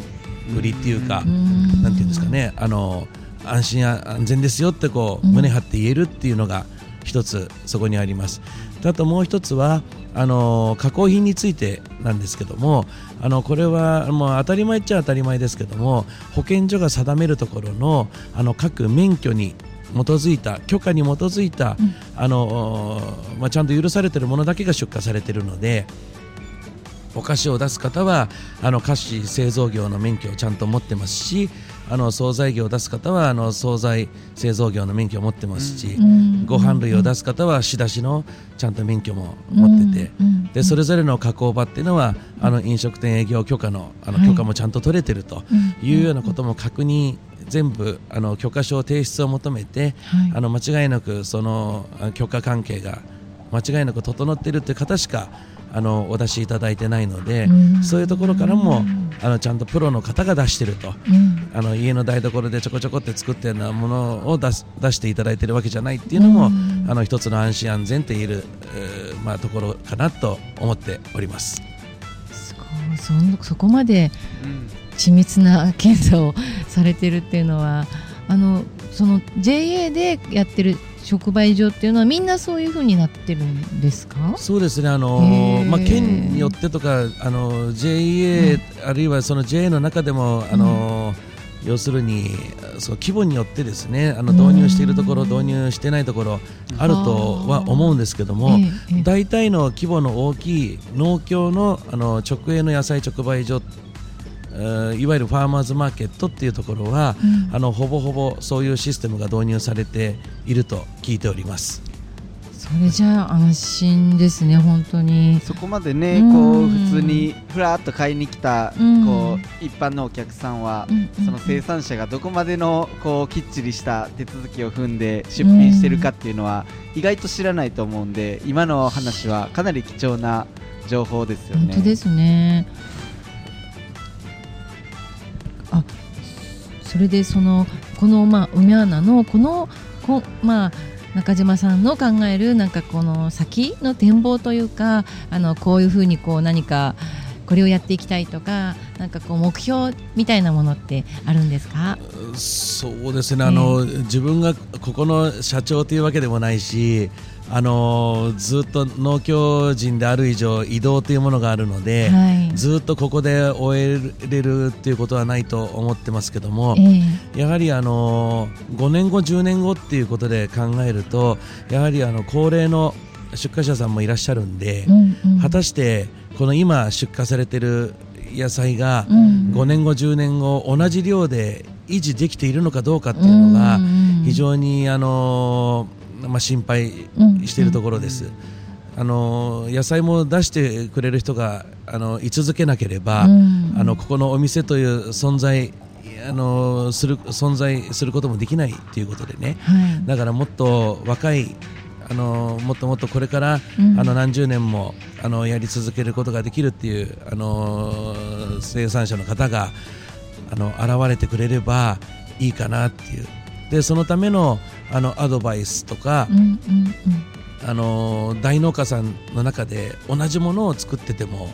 売りっていうか、うんなんていうんですかね、あの安心安全ですよってこううん胸張って言えるっていうのが一つそこにあります。であともう一つはあの加工品についてなんですけども、あのこれはもう当たり前っちゃ当たり前ですけども、保健所が定めるところのあの各免許に基づいた許可に基づいた、うん。あのまあ、ちゃんと許されているものだけが出荷されているのでお菓子を出す方はあの菓子製造業の免許をちゃんと持ってますしあの惣菜業を出す方はあの惣菜製造業の免許を持ってますし、ご飯類を出す方は仕出しのちゃんと免許も持ってて、でそれぞれの加工場っていうのはあの飲食店営業許可のあのはい。許可もちゃんと取れてるというようなことも確認全部あの許可証提出を求めてあの間違いなくそのあ許可関係が間違いなく整っているという方しかあのお出しいただいてないので、そういうところからもあのちゃんとプロの方が出してると。あの家の台所でちょこちょこって作ったようなものを出す出していただいているわけじゃないっていうのも、あの一つの安心安全って言える、えーまあ、ところかなと思っております。すごい。そんそこまでうん。緻密な検査をされてるっていうのはあのその JA でやってる直売所っていうのはみんなそういう風になってるんですか？そうですね、あのまあ、県によってとか、あの JA、あるいはその JA の中でも、あの要するにその規模によってですねあの導入しているところ、導入してないところあるとは思うんですけども、大体の規模の大きい農協のあの直営の野菜直売所、えーいわゆるファーマーズマーケットっていうところは、うん。あのほぼほぼそういうシステムが導入されていると聞いております。それじゃあ安心ですね本当に。そこまでねうん。こう普通にふらっと買いに来たうん。こう一般のお客さんはうんうん。その生産者がどこまでのこうきっちりした手続きを踏んで出品してるかっていうのは意外と知らないと思うんで今の話はかなり貴重な情報ですよね。本当ですねあそれでそのこのまあ梅穴のこのこまあ中島さんの考えるなんかこの先の展望というかあのこういうふうにこう何かこれをやっていきたいとかなんかこう目標みたいなものってあるんですか？そうですね、あの自分がここの社長というわけでもないし、あのずっと農協人である以上、移動というものがあるので、はい。ずっとここで終えれるっていうことはないと思ってますけども、ええ。やはりあの5年後、10年後っていうことで考えると、やはりあの高齢の出荷者さんもいらっしゃるんで、うんうん。果たしてこの今、出荷されてる野菜が、うん5年後、10年後同じ量で維持できているのかどうかっていうのが非常に、あのまあ、心配しているところです。あの野菜も出してくれる人があの居続けなければ、あのここのお店という存在あのする存在することもできないということでね。はい。だからもっと若いあのもっともっとこれから、うん。あの何十年もあのやり続けることができるっていうあの生産者の方があの現れてくれればいいかなっていうでそのためのあのアドバイスとか、うんうんうん。あの大農家さんの中で同じものを作ってても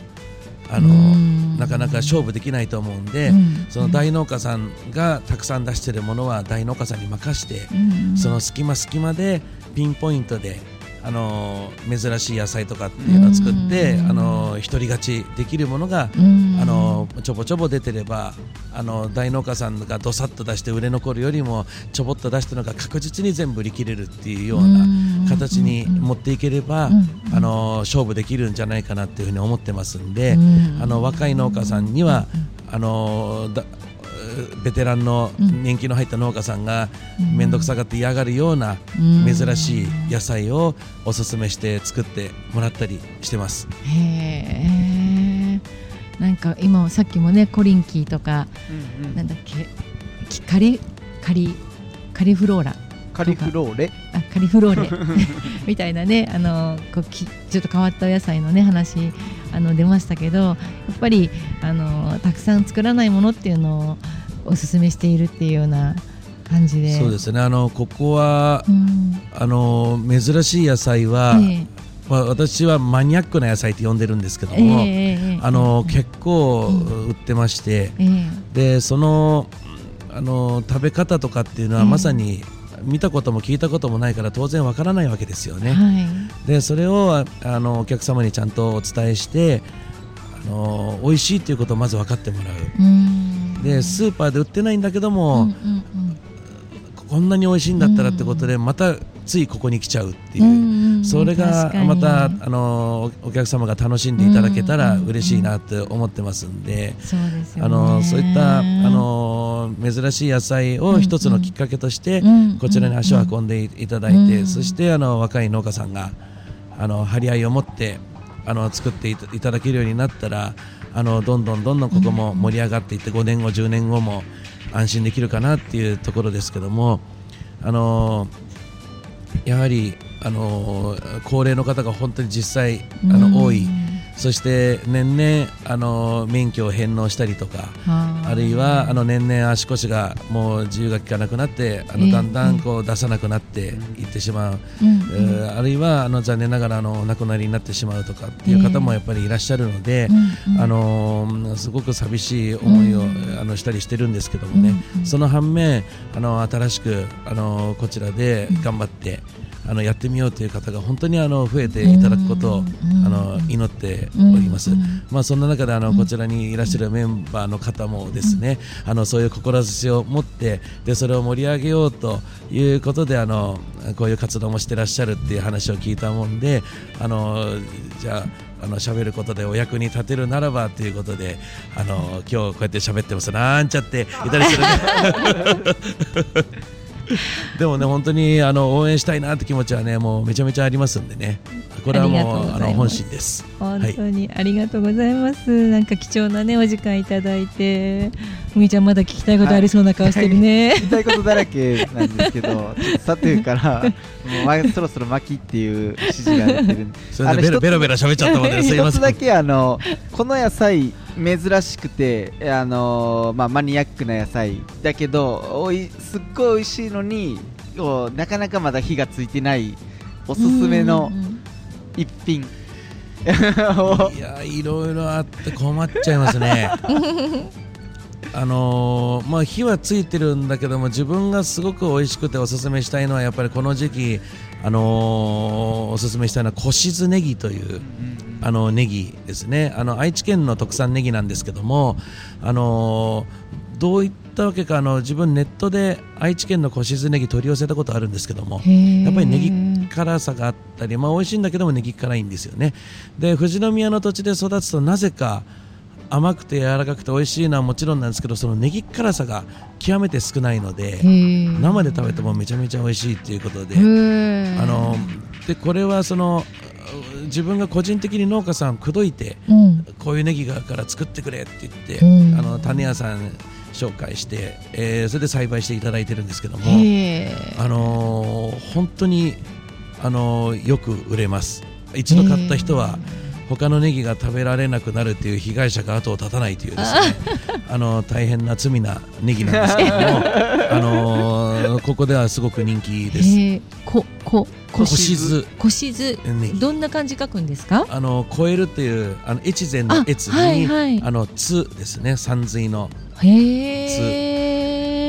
あのうん。なかなか勝負できないと思うんで、うんその大農家さんがたくさん出してるものは大農家さんに任して、うん。その隙間隙間でピンポイントで、あの珍しい野菜とかっていうのを作って、うん。あの独り勝ちできるものが、うん。あのちょぼちょぼ出てればあの大農家さんがどさっと出して売れ残るよりもちょぼっと出したのが確実に全部売り切れるっていうような形に持っていければ、うん。あの勝負できるんじゃないかなっていうふうに思ってますんで、うん。あの若い農家さんには、あのだベテランの年季の入った農家さんが面倒くさがって嫌がるようなうん。珍しい野菜をおすすめして作ってもらったりしてます。へえなんか今さっきもねコリンキーとかうんうん。なんだっけきカリカリカリフローラ。カリフローレ？あカリフローレ。みたいなねあのこうきちょっと変わったお野菜のね話あの出ましたけどやっぱりあのたくさん作らないものっていうのをおすすめしているっていうような感じで。そうですね。あのここはうん。あの珍しい野菜は、えまあ、私はマニアックな野菜って呼んでるんですけどえも、えあの結構うん。売ってまして、ええ。でそのあの食べ方とかっていうのはうんまさに見たことも聞いたこともないから当然わからないわけですよね。はい。でそれをああのお客様にちゃんとお伝えしてあの美味しいっていうことをまず分かってもらう。うんでスーパーで売ってないんだけども、うんうんうん。ここんなに美味しいんだったらってことで、またついここに来ちゃうっていう、それがまたあのお客様が楽しんでいただけたら嬉しいなって思ってますんで、そうですよね。あのそういったあの珍しい野菜を一つのきっかけとして、うんこちらに足を運んでいいただいて、うんそしてあの若い農家さんがあの張り合いを持ってあの作っていただけるようになったらあのどんどんどんどんここも盛り上がっていって5年後10年後も安心できるかなっていうところですけどもあのやはりあの高齢の方が本当に実際あの多い、そして年々あの免許を返納したりとかあ。るいはあの年々足腰がもう自由が利かなくなってあのええ。だんだんこう出さなくなっていってしまう、うんえーあるいはあの残念ながらあのお亡くなりになってしまうとかっていう方もやっぱりいらっしゃるので、あのーすごく寂しい思いを、うんあのしたりしてるんですけどもね、その反面あの新しくあのこちらで頑張って、あのやってみようという方が本当にあの増えていただくことを、うんあの祈っております、うんまあ、そんな中であのこちらにいらっしゃるメンバーの方もですね、あのそういう志を持ってでそれを盛り上げようということであのこういう活動もしてらっしゃるっていう話を聞いたもんであのじゃああの喋ることでお役に立てるならばということであの今日こうやって喋ってます。なんちゃっていたりする でもね本当にあの応援したいなって気持ちはねもうめちゃめちゃありますんでね。これはもうあの本心です。本当にありがとうございます、なんか貴重なねお時間いただいて。ふみちゃんまだ聞きたいことありそうな顔してるね、言い。たいことだらけなんですけど、さというから、もうまそろそろ巻きっていう指示が出てるそれでベラベラベラ喋っちゃったもんで、すいません。一つだけあのこの野菜珍しくてあのまあマニアックな野菜だけどおいすっごい美味しいのにこうなかなかまだ火がついてないおすすめの一品をいやいろいろあって困っちゃいますね。あのーまあ火はついてるんだけども自分がすごく美味しくておすすめしたいのはやっぱりこの時期あのーおすすめしたいのは小静ネギというあのネギですね。あの愛知県の特産ネギなんですけどもあのーどういったわけかあの自分ネットで愛知県の小静ネギ取り寄せたことあるんですけどもやっぱりネギ辛さがあったり、まあ、美味しいんだけどもネギ辛いんですよね。で富士宮の土地で育つとなぜか甘くて柔らかくて美味しいのはもちろんなんですけどそのネギ辛さが極めて少ないので生で食べてもめちゃめちゃ美味しいっていうことであのでこれはその自分が個人的に農家さんを口説いてうん。こういうネギがから作ってくれって言って、うん。あの種屋さん紹介して、えーそれで栽培していただいてるんですけども、あのー本当に、あのーよく売れます。一度買った人は他のネギが食べられなくなるっていう被害者が後を絶たないというですね。あのー大変な罪なネギなんですけども、あのー ここではすごく人気です。ここ小静小静ネギどんな感じ書くんですか？あの超えるっていうあの越前のあ越に、はいはい。あのつですね。山水のへ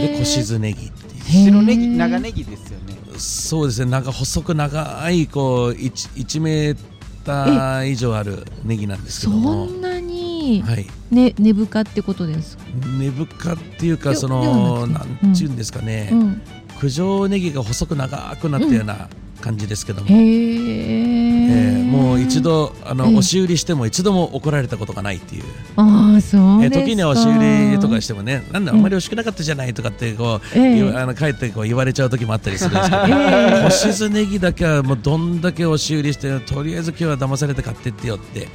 え。で小静ネギっていう。白ネギ長ネギですよね。そうですね。なんか細く長いこう 1, 1メーた以上あるネギなんですけどもそんなにはいね根深ってことですか、根深っていうかそのなくてなんちゅうんですかね、うん、九条ネギが細く長くなったような感じですけども、へええーもう一度あの、ええ押し売りしても一度も怒られたことがないっていう。ああそうえですか。時には押し売りとかしてもねなんであんまり美味しくなかったじゃないとかってこう、えあの帰ってこう言われちゃう時もあったりするんですけど、ええ。干しずネギだけはもうどんだけ押し売りしてとりあえず今日は騙されて買ってってよって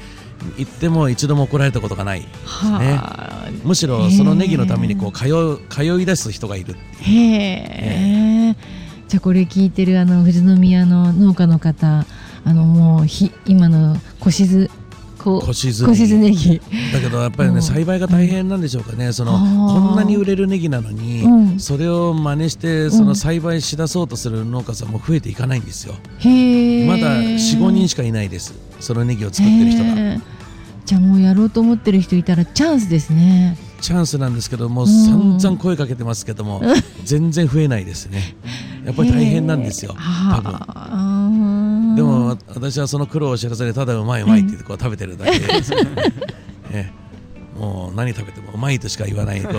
言っても一度も怒られたことがないはあ。むしろそのネギのためにこう通う通い出す人がいる。へえ。じゃあこれ聞いてるあの富士宮の農家の方あのもうひ今の小静こ小静小静ネギだけどやっぱりうん。ね栽培が大変なんでしょうかね。そのこんなに売れるネギなのに、うん。それを真似してその栽培しだそうとする農家さんも増えていかないんですよ。へえまだ45人しかいないです。そのネギを作ってる人が。じゃあもうやろうと思ってる人いたらチャンスですね。チャンスなんですけどもううん。散々声かけてますけども 全然増えないですね。やっぱり大変なんですよ。多分。はあでも私はその苦労を知らずにただうまいうまいってこう食べてるだけ。です、ええ。もう何食べてもうまいとしか言わないこう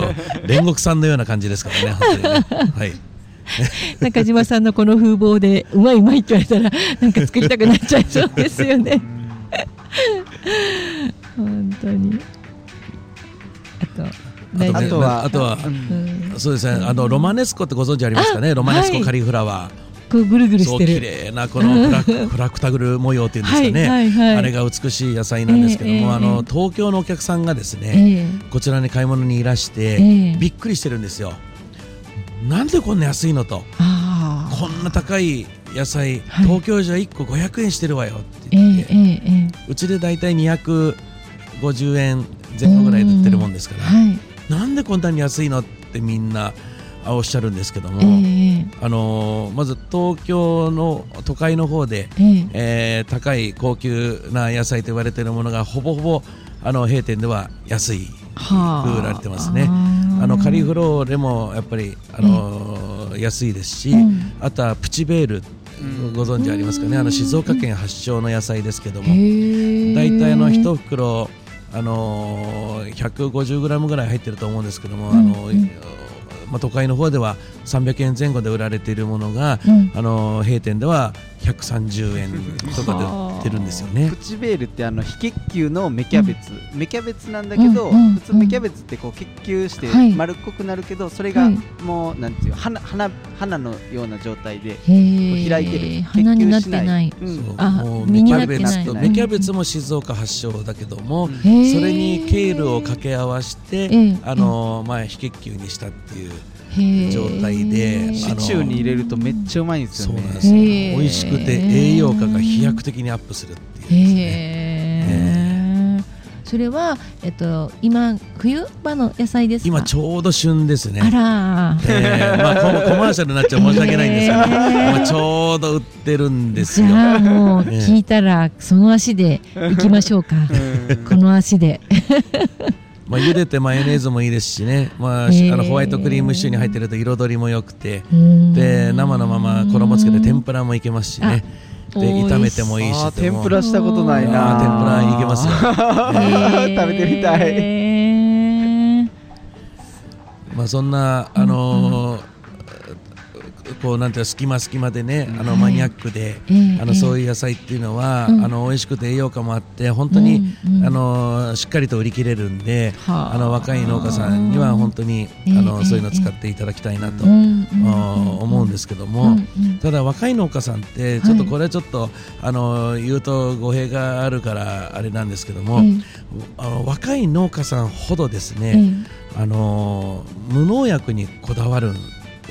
煉獄さんのような感じですからね本当にね。はい。中島さんのこの風貌でうまいうまいって言われたらなんか作りたくなっちゃいそうですよね。本当に。あとあとはあとはそうですね。あのロマネスコってご存知ありますかね？ロマネスコカリフラワー、こうぐるぐる。そう綺してる麗なこのフラ フラクタグル模様っていうんですかね、はいはいはい。あれが美しい野菜なんですけども、ええええあの東京のお客さんがですえね、えこちらに買い物にいらして、ええ。びっくりしてるんですよ。なんでこんな安いのと？こんな高い野菜、はい。東京じゃ1個500円してるわよってえ言って、うちでだいたい250円前後ぐらいで売ってるもんですから、はい。なんでこんなに安いのってみんなあおっしゃるんですけども、ええ。あのーまず東京の都会の方で、ええ。えー高い高級な野菜と言われているものがほぼほぼあの閉店では安いはあ。売られてますね。ああのカリフローレもやっぱり、あのー安いですし、うん。あとはプチベールうん。ご存知ありますかね。あの静岡県発祥の野菜ですけども大体あの1袋あのー 150g ぐらい入ってると思うんですけども、うんあのうんまあ、都会の方では300円前後で売られているものが、うん。あのー閉店では130円とかで売ってるんですよね。プ。チベールってあの非結球の芽キャベツ、芽キャベツなんだけど、うんうん普通芽キャベツってこう結球してはい。丸っこくなるけど、それがはい。もうなんていう花花花のような状態で開いてる。花になってない。うん。そう。あもう芽キャベツ。と芽キャベツも静岡発祥だけども、それにケールを掛け合わせて、ええ。あのーまあ、非結球にしたっていう状態でシチューに入れるとめっちゃうまいんですよね。そう美味しくて栄養価が飛躍的にアップするっていうですね。へえそれはえっと今冬場の野菜ですか？今ちょうど旬ですね。あらえーまあ、ココマーシャルになっちゃ申し訳ないんですけど、へー。今ちょうど売ってるんですよ。じゃあもうええ。聞いたらその足で行きましょうか。うん。この足でまあ、茹でてマヨネーズもいいですしね、まあ、あのホワイトクリームシチューに入ってると彩りも良くて、でで生のまま衣つけて天ぷらもいけますしね、で炒めてもいいし天ぷらしたことないな。天ぷらいけますよ。食べてみたい。いまあ、そんな、あのーこうなんていうか隙間隙間でね、あのはいマニアックで、あのそういう野菜っていうのは、うん。あの美味しくて栄養価もあって本当に、あのしっかりと売り切れるんで、はあ。あの若い農家さんには本当に、ええあのええそういうの使っていただきたいなと、思うんですけども、ただ若い農家さんってちょっとこれはちょっと、あの言うと語弊があるからあれなんですけども、えあの若い農家さんほどですえね、え。あの無農薬にこだわる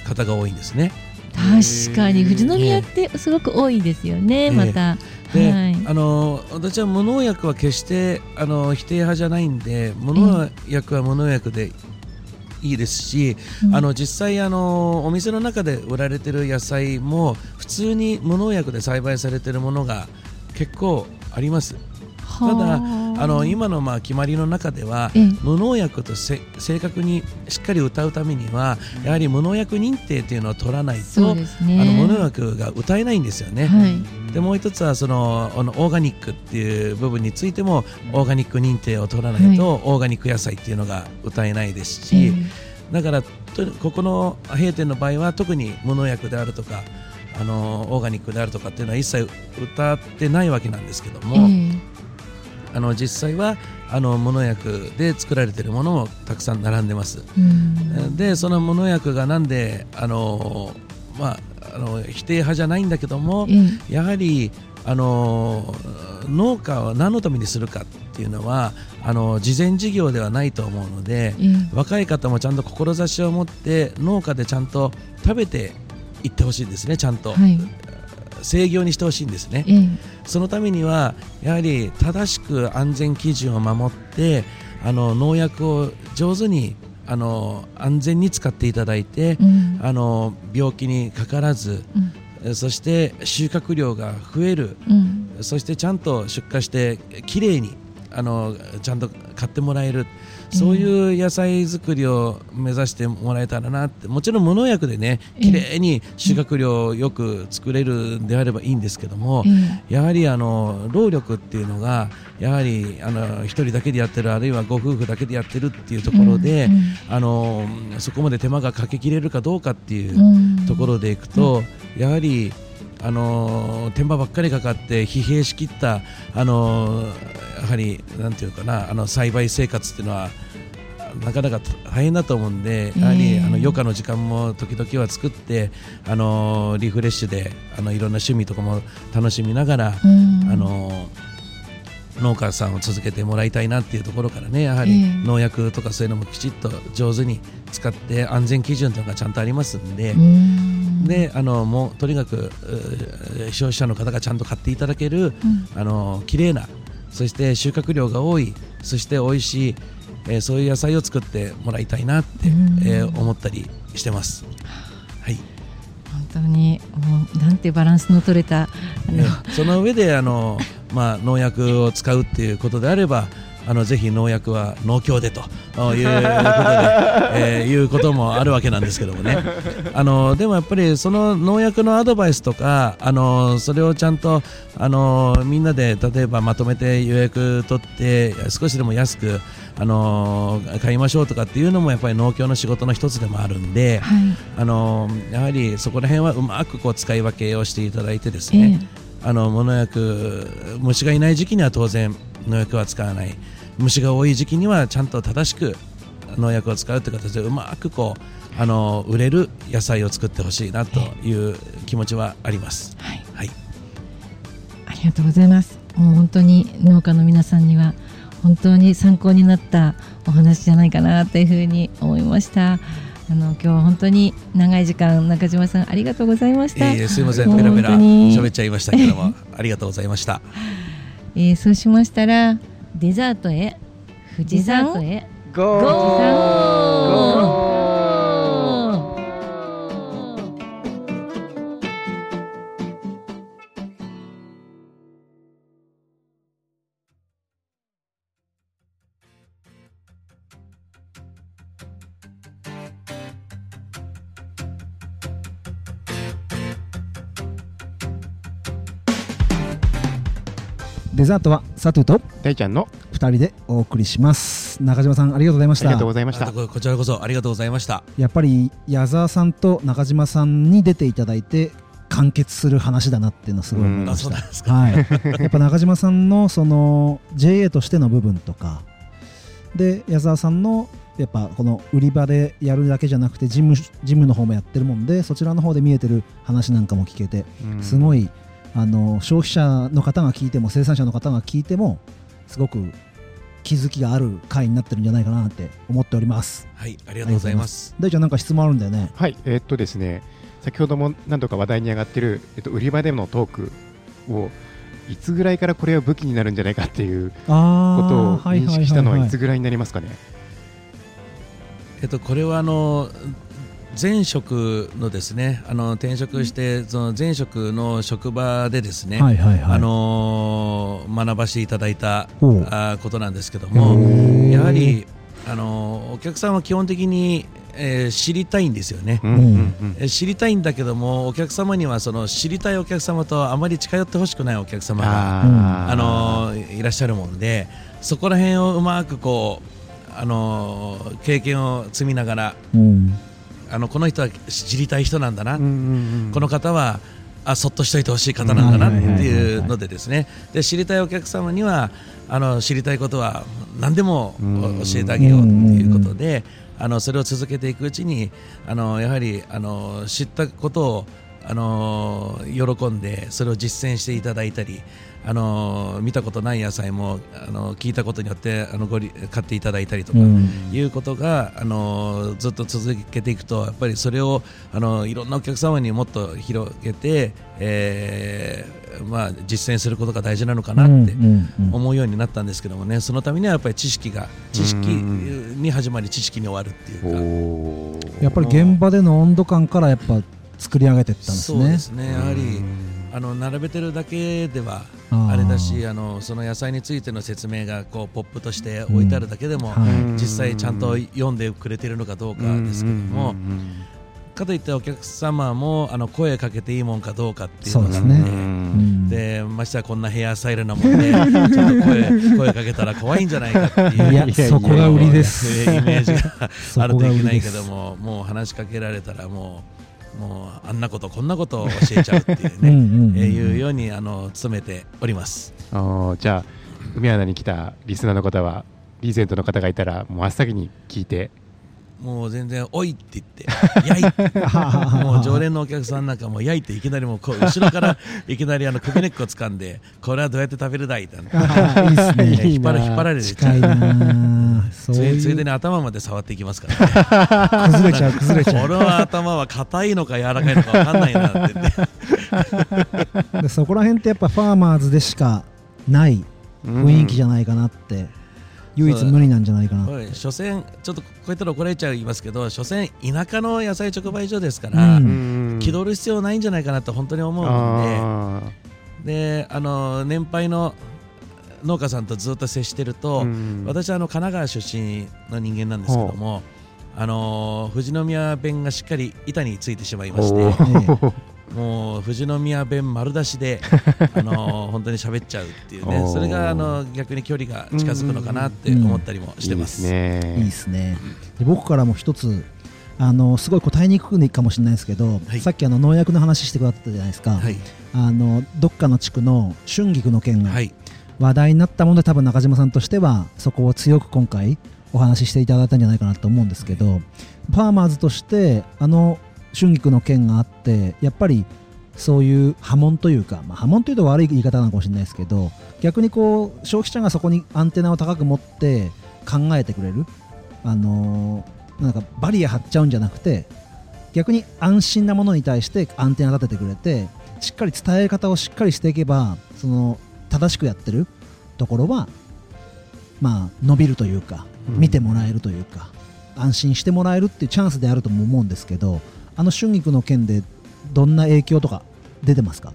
方が多いんですね。確かに富士宮ってすごく多いですよね、えまた。で、はいあの私は無農薬は決してあの否定派じゃないんで無農薬は無農薬でいいですし、うんあの実際あのお店の中で売られてる野菜も普通に無農薬で栽培されてるものが結構あります。ただはあの今のまあ決まりの中ではええ無農薬とせ正確にしっかり歌うためにはやはり無農薬認定というのを取らないと、ね。あの無農薬が歌えないんですよね。はい。でもう一つはそのあのオーガニックっていう部分についてもオーガニック認定を取らないと、オーガニック野菜っていうのが歌えないですし、えだからとここの閉店の場合は特に無農薬であるとかあのオーガニックであるとかっていうのは一切歌ってないわけなんですけどえも、えあの実際はあの無農薬で作られているものもたくさん並んでます。うんでその無農薬がなんであの、まあ、あの否定派じゃないんだけども、ええやはりあの農家は何のためにするかっていうのはあの事前事業ではないと思うのでええ若い方もちゃんと志を持って農家でちゃんと食べていってほしいですねちゃんと、はい。制御にしてほしいんですね。ええ。そのためにはやはり正しく安全基準を守ってあの農薬を上手にあの安全に使っていただいて、うん。あの病気にかからずうん。えそして収穫量が増えるうん。そしてちゃんと出荷してきれいにあのちゃんと買ってもらえるそういう野菜作りを目指してもらえたらなって。もちろん無農薬でね綺麗に収穫量をよく作れるんであればいいんですけども、えやはりあの労力っていうのがやはりあの一人だけでやってるあるいはご夫婦だけでやってるっていうところで、うんうんあのそこまで手間がかけきれるかどうかっていううん。ところでいくと、やはりあの手間ばっかりかかって疲弊しきったあのやはりなんていうかなあの栽培生活っていうのはなかなか大変だと思うんで、やはりええ。あの余暇の時間も時々は作ってあのリフレッシュであのいろんな趣味とかも楽しみながら、うん。あの農家さんを続けてもらいたいなっていうところからねやはりええ。農薬とかそういうのもきちっと上手に使って安全基準というのがちゃんとありますんで。うん。であのもうとにかく消費者の方がちゃんと買っていただけるうん。あの綺麗なそして収穫量が多いそして美味しい、えーそういう野菜を作ってもらいたいなって、うん。えー思ったりしてます。はい。本当にもうなんてバランスの取れたその上であの、まあ、農薬を使うっていうことであればあのぜひ農薬は農協でということで、えーいうこともあるわけなんですけどもね。あのでもやっぱりその農薬のアドバイスとかあのそれをちゃんとあのみんなで例えばまとめて予約取って少しでも安くあの買いましょうとかっていうのもやっぱり農協の仕事の一つでもあるんで、はい。あのやはりそこら辺はうまくこう使い分けをしていただいてですね、あの無農薬虫がいない時期には当然農薬は使わない虫が多い時期にはちゃんと正しく農薬を使うという形でうまくこうあの売れる野菜を作ってほしいなという気持ちはあります。はいはい、ありがとうございます。もう本当に農家の皆さんには本当に参考になったお話じゃないかなというふうに思いました。あの今日は本当に長い時間中島さんありがとうございました。いえいえすいません。ペラペラ喋っちゃいましたけどもありがとうございました。えーそうしましたらデザートへ富士山へ。ゴ富デザートはサトゥと大ちゃんの2人でお送りします。中島さんありがとうございました。ありがとうございました。こちらこそありがとうございました。やっぱり矢沢さんと中島さんに出ていただいて完結する話だなっていうのをすごい思いあました。そうなんですか。はい、やっぱ中島さんのその JA としての部分とか。で矢沢さんのやっぱこの売り場でやるだけじゃなくてジムジムの方もやってるもんでそちらの方で見えてる話なんかも聞けてうん。すごいあの消費者の方が聞いても生産者の方が聞いてもすごく気づきがある回になってるんじゃないかなって思っております。はいありがとうございます。大ちゃんなんか質問あるんだよね。はい、えーっとですね、先ほども何度か話題に上がってる、えっと、売り場でのトークを、いつぐらいからこれは武器になるんじゃないかっていうことを認識したのはい。つぐらいになりますかね？えっと、これはあの前職のですねあの転職してその前職の職場でですね、はいはいはい。あのー学ばせていただいたことなんですけどへもー。やはり、あのーお客さんは基本的に、えー知りたいんですよね。うんうんうん。えー知りたいんだけどもお客様にはその知りたいお客様とあまり近寄ってほしくないお客様があのーいらっしゃるもんでそこら辺をうまくこう、あのー経験を積みながらうんあのこの人は知りたい人なんだな、うんうんうん。この方はあそっとしといてほしい方なんだなうん。っていうのでですね。で知りたいお客様にはあの知りたいことは何でも教えてあげようっていうことであのそれを続けていくうちにあのやはりあの知ったことをあの喜んでそれを実践していただいたりあの見たことない野菜もあの聞いたことによってあのごり買っていただいたりとか、うん。いうことがあのずっと続けていくとやっぱりそれをあのいろんなお客様にもっと広げて、えーまあ、実践することが大事なのかなって思うようになったんですけどもね。そのためにはやっぱり知識が知識うんに始まり知識に終わるっていうか。やっぱり現場での温度感からやっぱ作り上げていったんですね。そうですね。やはりうんあの並べてるだけではあれだしあのその野菜についての説明がこうポップとして置いてあるだけでも、はい。実際ちゃんと読んでくれてるのかどうかですけども、かといってお客様もあの声かけていいもんかどうかっていうのがあですね。うん。でましてやこんなヘアスタイルなもんでちょっと声声かけたら怖いんじゃないかっていういやそこが売りです。イメージが そあることいけないけどももう話しかけられたらもうもうあんなことこんなことを教えちゃうっていうね、うんうんうんえーいうようにあの努めております。あーじゃあ海穴に来たリスナーの方はリーゼントの方がいたらもう真っ先に聞いてもう全然「おい!」って言って「やい!」もう常連のお客さんなんかもう焼いていきなりもうこう後ろからいきなりあの首根っこ掴んでこれはどうやって食べるだいって いいですね。引っ張ら引っ張られて近いなついでに頭まで触っていきますからね。崩れちゃう崩れちゃう。俺は頭は硬いのか柔らかいのか分かんないなって言って。でそこら辺ってやっぱファーマーズでしかない雰囲気じゃないかなって、唯一無二なんじゃないかなこれ所詮ちょっとこうやったら怒られちゃいますけど所詮田舎の野菜直売所ですから、うん。気取る必要ないんじゃないかなと本当に思うのあでであの年配の農家さんとずっと接してると、ーうん。私はあの神奈川出身の人間なんですけどもあの富士宮弁がしっかり板についてしまいましてもう富士宮弁丸出しで あの本当に喋っちゃうっていうね。それがあの逆に距離が近づくのかなって思ったりもしてます。いいですね。いいですね。で僕からも一つあのすごい答えにくいかもしれないですけど、はい。さっきあの農薬の話してくださったじゃないですか、はい、あのどっかの地区の春菊の件がはい、話題になったもので多分中島さんとしてはそこを強く今回お話ししていただいたんじゃないかなと思うんですけどファーマーズとしてあの春菊の件があってやっぱりそういう波紋というか、まあ、波紋というと悪い言い方なのかもしれないですけど逆にこう消費者がそこにアンテナを高く持って考えてくれる、あのーなんかバリア張っちゃうんじゃなくて逆に安心なものに対してアンテナ立ててくれてしっかり伝え方をしっかりしていけばその正しくやってるところはまあ伸びるというかうん。見てもらえるというか、安心してもらえるっていうチャンスであるとも思うんですけどあの春菊の件でどんな影響とか出てますか？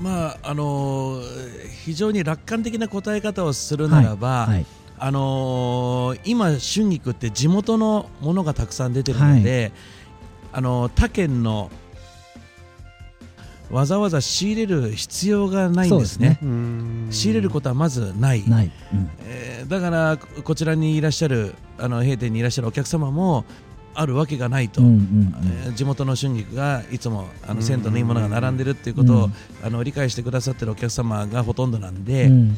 まああのー非常に楽観的な答え方をするならば、はいあのー今春菊って地元のものがたくさん出てるので、あのー他県のわざわざ仕入れる必要がないんですね。うん。仕入れることはまずない、ない、うん。えーだからここちらにいらっしゃるあの閉店にいらっしゃるお客様もあるわけがないと、うんうんえー地元の春菊がいつもあの鮮度のいいものが並んでるっていうことを、うんあの理解してくださってるお客様がほとんどなんうで、ん。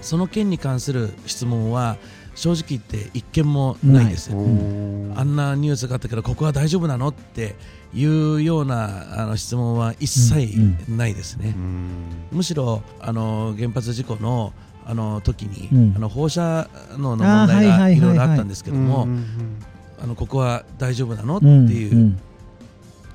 その件に関する質問は正直言って一件もないです、あんなニュースがあったけどここは大丈夫なの？っていうようなあの質問は一切うんないですね、うんむしろあの原発事故のあの時に、うん。あの放射能の問題がいろいろあったんですけども、うんうんあのここは大丈夫なの？ってうんいううん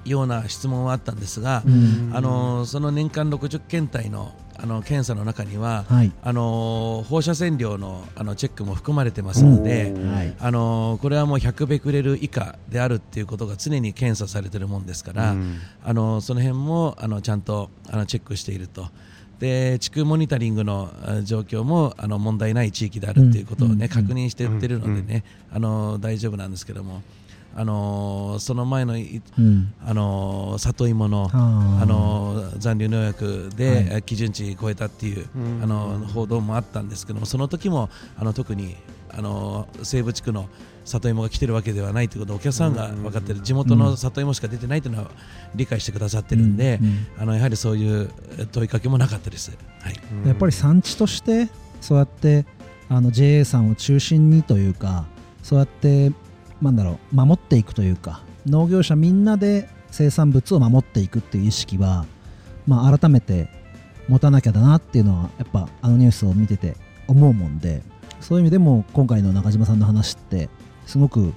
ような質問はあったんですが、うん。あのその年間60検体のあの検査の中には、はい。あの放射線量のあのチェックも含まれてますので、うん。はい。あのこれはもう100ベクレル以下であるっていうことが常に検査されてるもんですから、うん。あのその辺もあのちゃんとあのチェックしていると。で地区モニタリングのあ状況もあの問題ない地域であるっていうことをね、確認して売ってるのでね、あの大丈夫なんですけども、あのその前のあの里芋のあの残留農薬で、は基準値超えたっていう、うん。あの報道もあったんですけどもその時もあの特にあの西部地区の里芋が来てるわけではないということをお客さんが分かってる。地元の里芋しか出てないというのは理解してくださってるんで、あのやはりそういう問いかけもなかったです。はい。やっぱり産地としてそうやってあの JA さんを中心にというかそうやってなんだろう守っていくというか農業者みんなで生産物を守っていくっていう意識は、まあ、改めて持たなきゃだなっていうのはやっぱあのニュースを見てて思うもんでそういう意味でも今回の中島さんの話ってすごく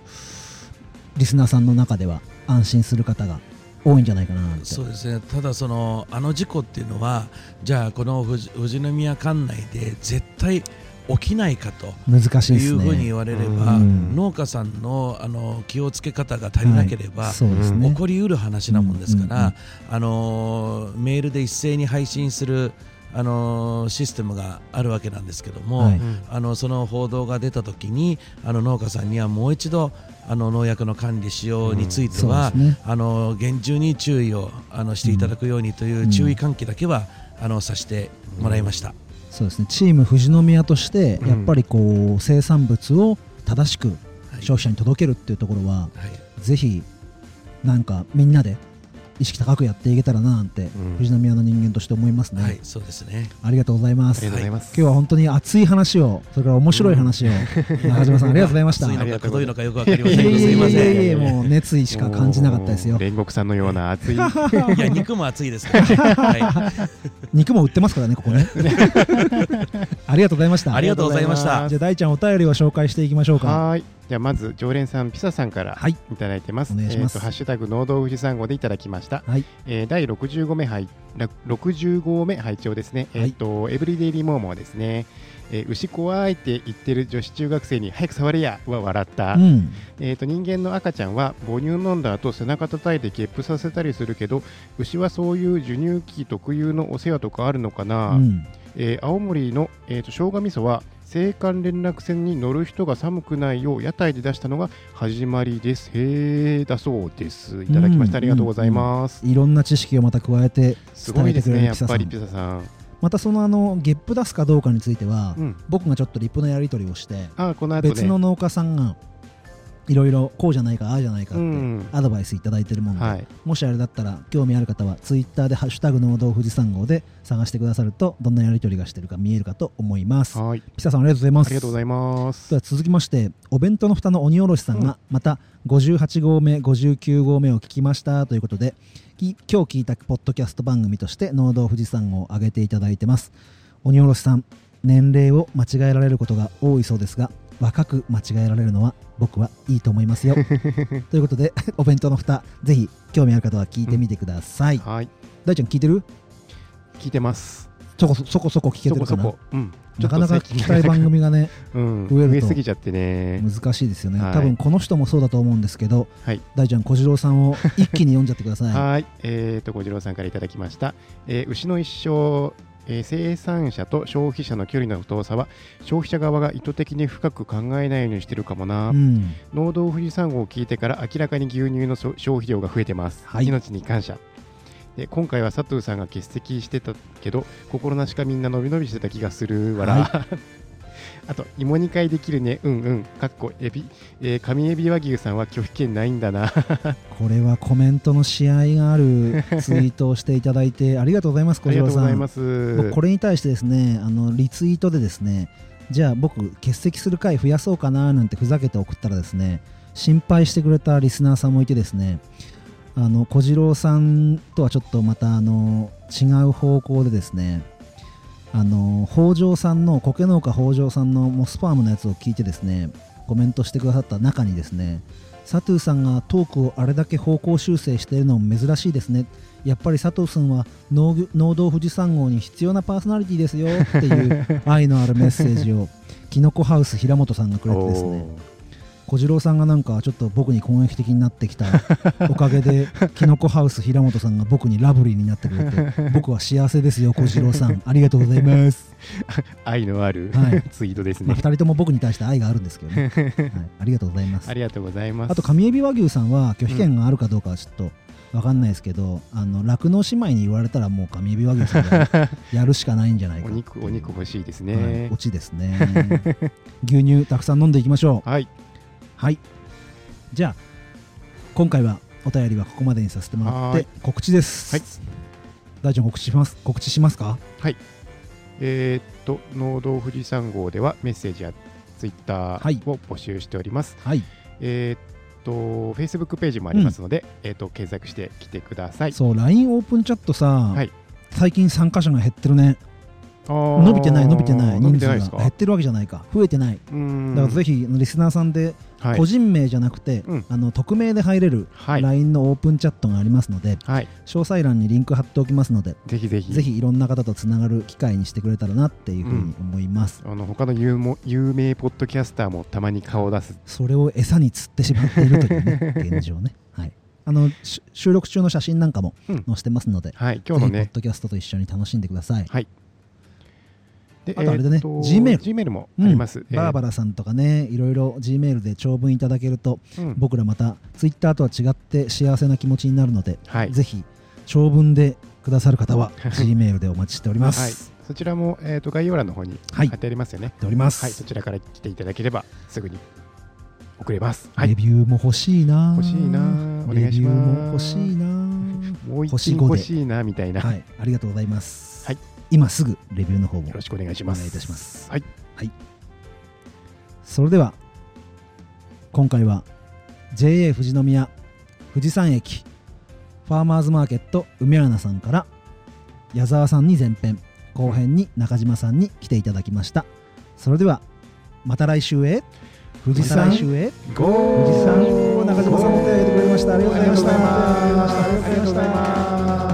リスナーさんの中では安心する方が多いんじゃないかなそうですね。ただそのあの事故っていうのはじゃあこの富士富士宮管内で絶対起きないかと。難しいですいうふうにね言われれば、うん農家さんのあの気をつけ方が足りなければ、そうですね。起こりうる話なもんですから、うんうん。あのーメールで一斉に配信する、あのーシステムがあるわけなんですけども、はい。あのその報道が出た時にあの農家さんにはもう一度あの農薬の管理使用については、ですね。あの厳重に注意をあのしていただくようにという注意喚起だけは、あのさせてもらいました。そうですね。チーム富士宮としてうん。やっぱりこう生産物を正しくはい。消費者に届けるっていうところははい。ぜひなんかみんなで意識高くやっていけたらななんて、ん。富士宮の人間として思いますね、はい、そうですね。ありがとうございまあすりがとうございます。今日は本当に熱い話をそれから面白い話を、中島さんありがとうございました。熱いいのかくどいのかよくわかりませんやいけど、す。いまやいやいやいせん。やもう熱意しか感じなかったですよ。煉獄さんのような熱い。いや、肉も熱いですかは肉も売ってますからねここね ありがとうございましたありがとうございましたじゃあ大ちゃんお便りを紹介していきましょうかはーい。じゃあまず常連さんピサさんからはいいただいてます。お願いしますえーとハッシュタグ農道富士山号でいただきました。はいえー第65目拝ら60号目拝聴ですね。はいえっ、とエブリデイリーモーモーですね。えー牛怖いって言ってる女子中学生に早く触れやは笑った。うんえーと人間の赤ちゃんは母乳飲んだ後背中叩いてゲップさせたりするけど牛はそういう授乳期特有のお世話とかあるのかな。うんえー青森の、えー、と生姜味噌は青函連絡船に乗る人が寒くないよう屋台で出したのが始まりです。へーだそうです。いただきました、うんありがとうございます、いろんな知識をまた加えてすごいですね。やっぱりピピザさん。またそのあのゲップ出すかどうかについては、うん。僕がちょっとリプのやり取りをしてあーこの後ね。別の農家さんがいろいろこうじゃないかああじゃないかってうん。アドバイスいただいてるもんで、はい。もしあれだったら興味ある方はツイッターで「ハッシュタグ農道富士山号」で探してくださるとどんなやり取りがしてるか見えるかと思います。はい。ピサさんありがとうございます。ありがとうございます。では続きましてお弁当の蓋の鬼おろしさんがまた58号目59号目を聞きましたということでき今日聞いたポッドキャスト番組として農道富士山号を上げていただいてます。鬼おろしさん年齢を間違えられることが多いそうですが若く間違えられるのは僕はいいと思いますよ。ということで お弁当の蓋ぜひ興味ある方は聞いてみてください、はい。大ちゃん聞いてる？聞いてます。そこそそこそこ聞けてるかな？そこそこ。うん。なかなか聞きたい番組がね うん。増えるぎちゃってね。難しいですよね、はい。多分この人もそうだと思うんですけど、はい。大ちゃん小次郎さんを一気に読んじゃってください。はい、えー、と小次郎さんからいただきました、えー牛の一生、えー生産者と消費者の距離の遠さは消費者側が意図的に深く考えないようにしてるかもな、うん。農道富士山号を聞いてから明らかに牛乳のそ消費量が増えてます、はい。命に感謝。で今回は佐藤さんが欠席してたけど心なしかみんな伸び伸びしてた気がする。わら、は あと芋煮会できるねうんうんかっこエビ、えー、上エビ和牛さんは拒否権ないんだな。これはコメントの試合があるツイートをしていただいてありがとうございますありがとうご小次郎さんざいます。僕これに対してですねあのリツイートでですねじゃあ僕欠席する回増やそうかななんてふざけて送ったらですね心配してくれたリスナーさんもいてですねあの小次郎さんとはちょっとまたあの違う方向でですねあの北条さんの苔農家北条さんのモスファームのやつを聞いてですねコメントしてくださった中にですね佐藤さんがトークをあれだけ方向修正しているのも珍しいですね。やっぱり佐藤さんは農道富士山号に必要なパーソナリティですよっていう愛のあるメッセージをきのこハウス平本さんがくれてですね。小次郎さんがなんかちょっと僕に攻撃的になってきた おかげできのこハウス平本さんが僕にラブリーになってくれて 僕は幸せですよ小次郎さん。ありがとうございます、愛のある、はい。ツイートですまあ、ね2人とも僕に対して愛があるんですけどね、はい、ありがとうございます。ありがとうございます。あと上エビ和牛さんは拒否権があるかどうかはちょっと分かんないですけどあの酪農姉妹に言われたらもう上エビ和牛さんがやるしかないんじゃないかお肉お肉欲しいですはい。ねオチですね。牛乳たくさん飲んでいきましょう。はいはい。じゃあ今回はお便りはここまでにさせてもらって告知です、はい。大ちゃん告知します？告知しますか？えーっと農道富士山号ではメッセージやツイッタはい。ーを募集しております、はい。えーっと Facebook ページもありますので、えーっと検索してきてください。そう LINE オープンチャットさ、はい。最近参加者が減ってるね伸伸びてない。伸びてない伸人数が。減ってるわけじゃないか。増えてない。うん。だからぜひリスナーさんではい。個人名じゃなくて、うん。あの匿名で入れるはい。LINE のオープンチャットがありますので、はい。詳細欄にリンク貼っておきますので、ぜひぜひ。ぜひいろんな方とつながる機会にしてくれたらなっていうふうに思います、あの他の有も有名ポッドキャスターもたまに顔を出す。それを餌に釣ってしまっているというね現状ね、はい、あのし収録中の写真なんかもうん。載せてますので、はい。今日のね。ポッドキャストと一緒に楽しんでください、はいであとあれだねえーと Gmail Gmail もあうん。ります、バーバラさんとかねいろいろ G メールで長文いただけるとラ、うん。僕らまた Twitter とは違って幸せな気持ちになるので、はい。ぜひ長文でくださる方は G メールでお待ちしておりまはい。す、そちらも、えー、と概要欄の方にはい。貼ってありますよね。やっております、はい、そちらから来ていただければすぐに送れます。はい。レビューも欲しいな。欲しいな。お願いします。レビューも欲しいな。もう一星5で。品欲しいなみたいな、はい。ありがとうございます、はい今すぐレビューの方もよろしくお願いしおます。願いいたします。はい、それでは今回は JA 富士宮富士山駅ファーマーズマーケット梅穴さんから矢沢さんに前編後編に中島さんに来ていただきました。それではまた来週へ富士山へゴ富士山中島さんも手を挙げてくれました。ありがとうございました。ありがとうございます。あ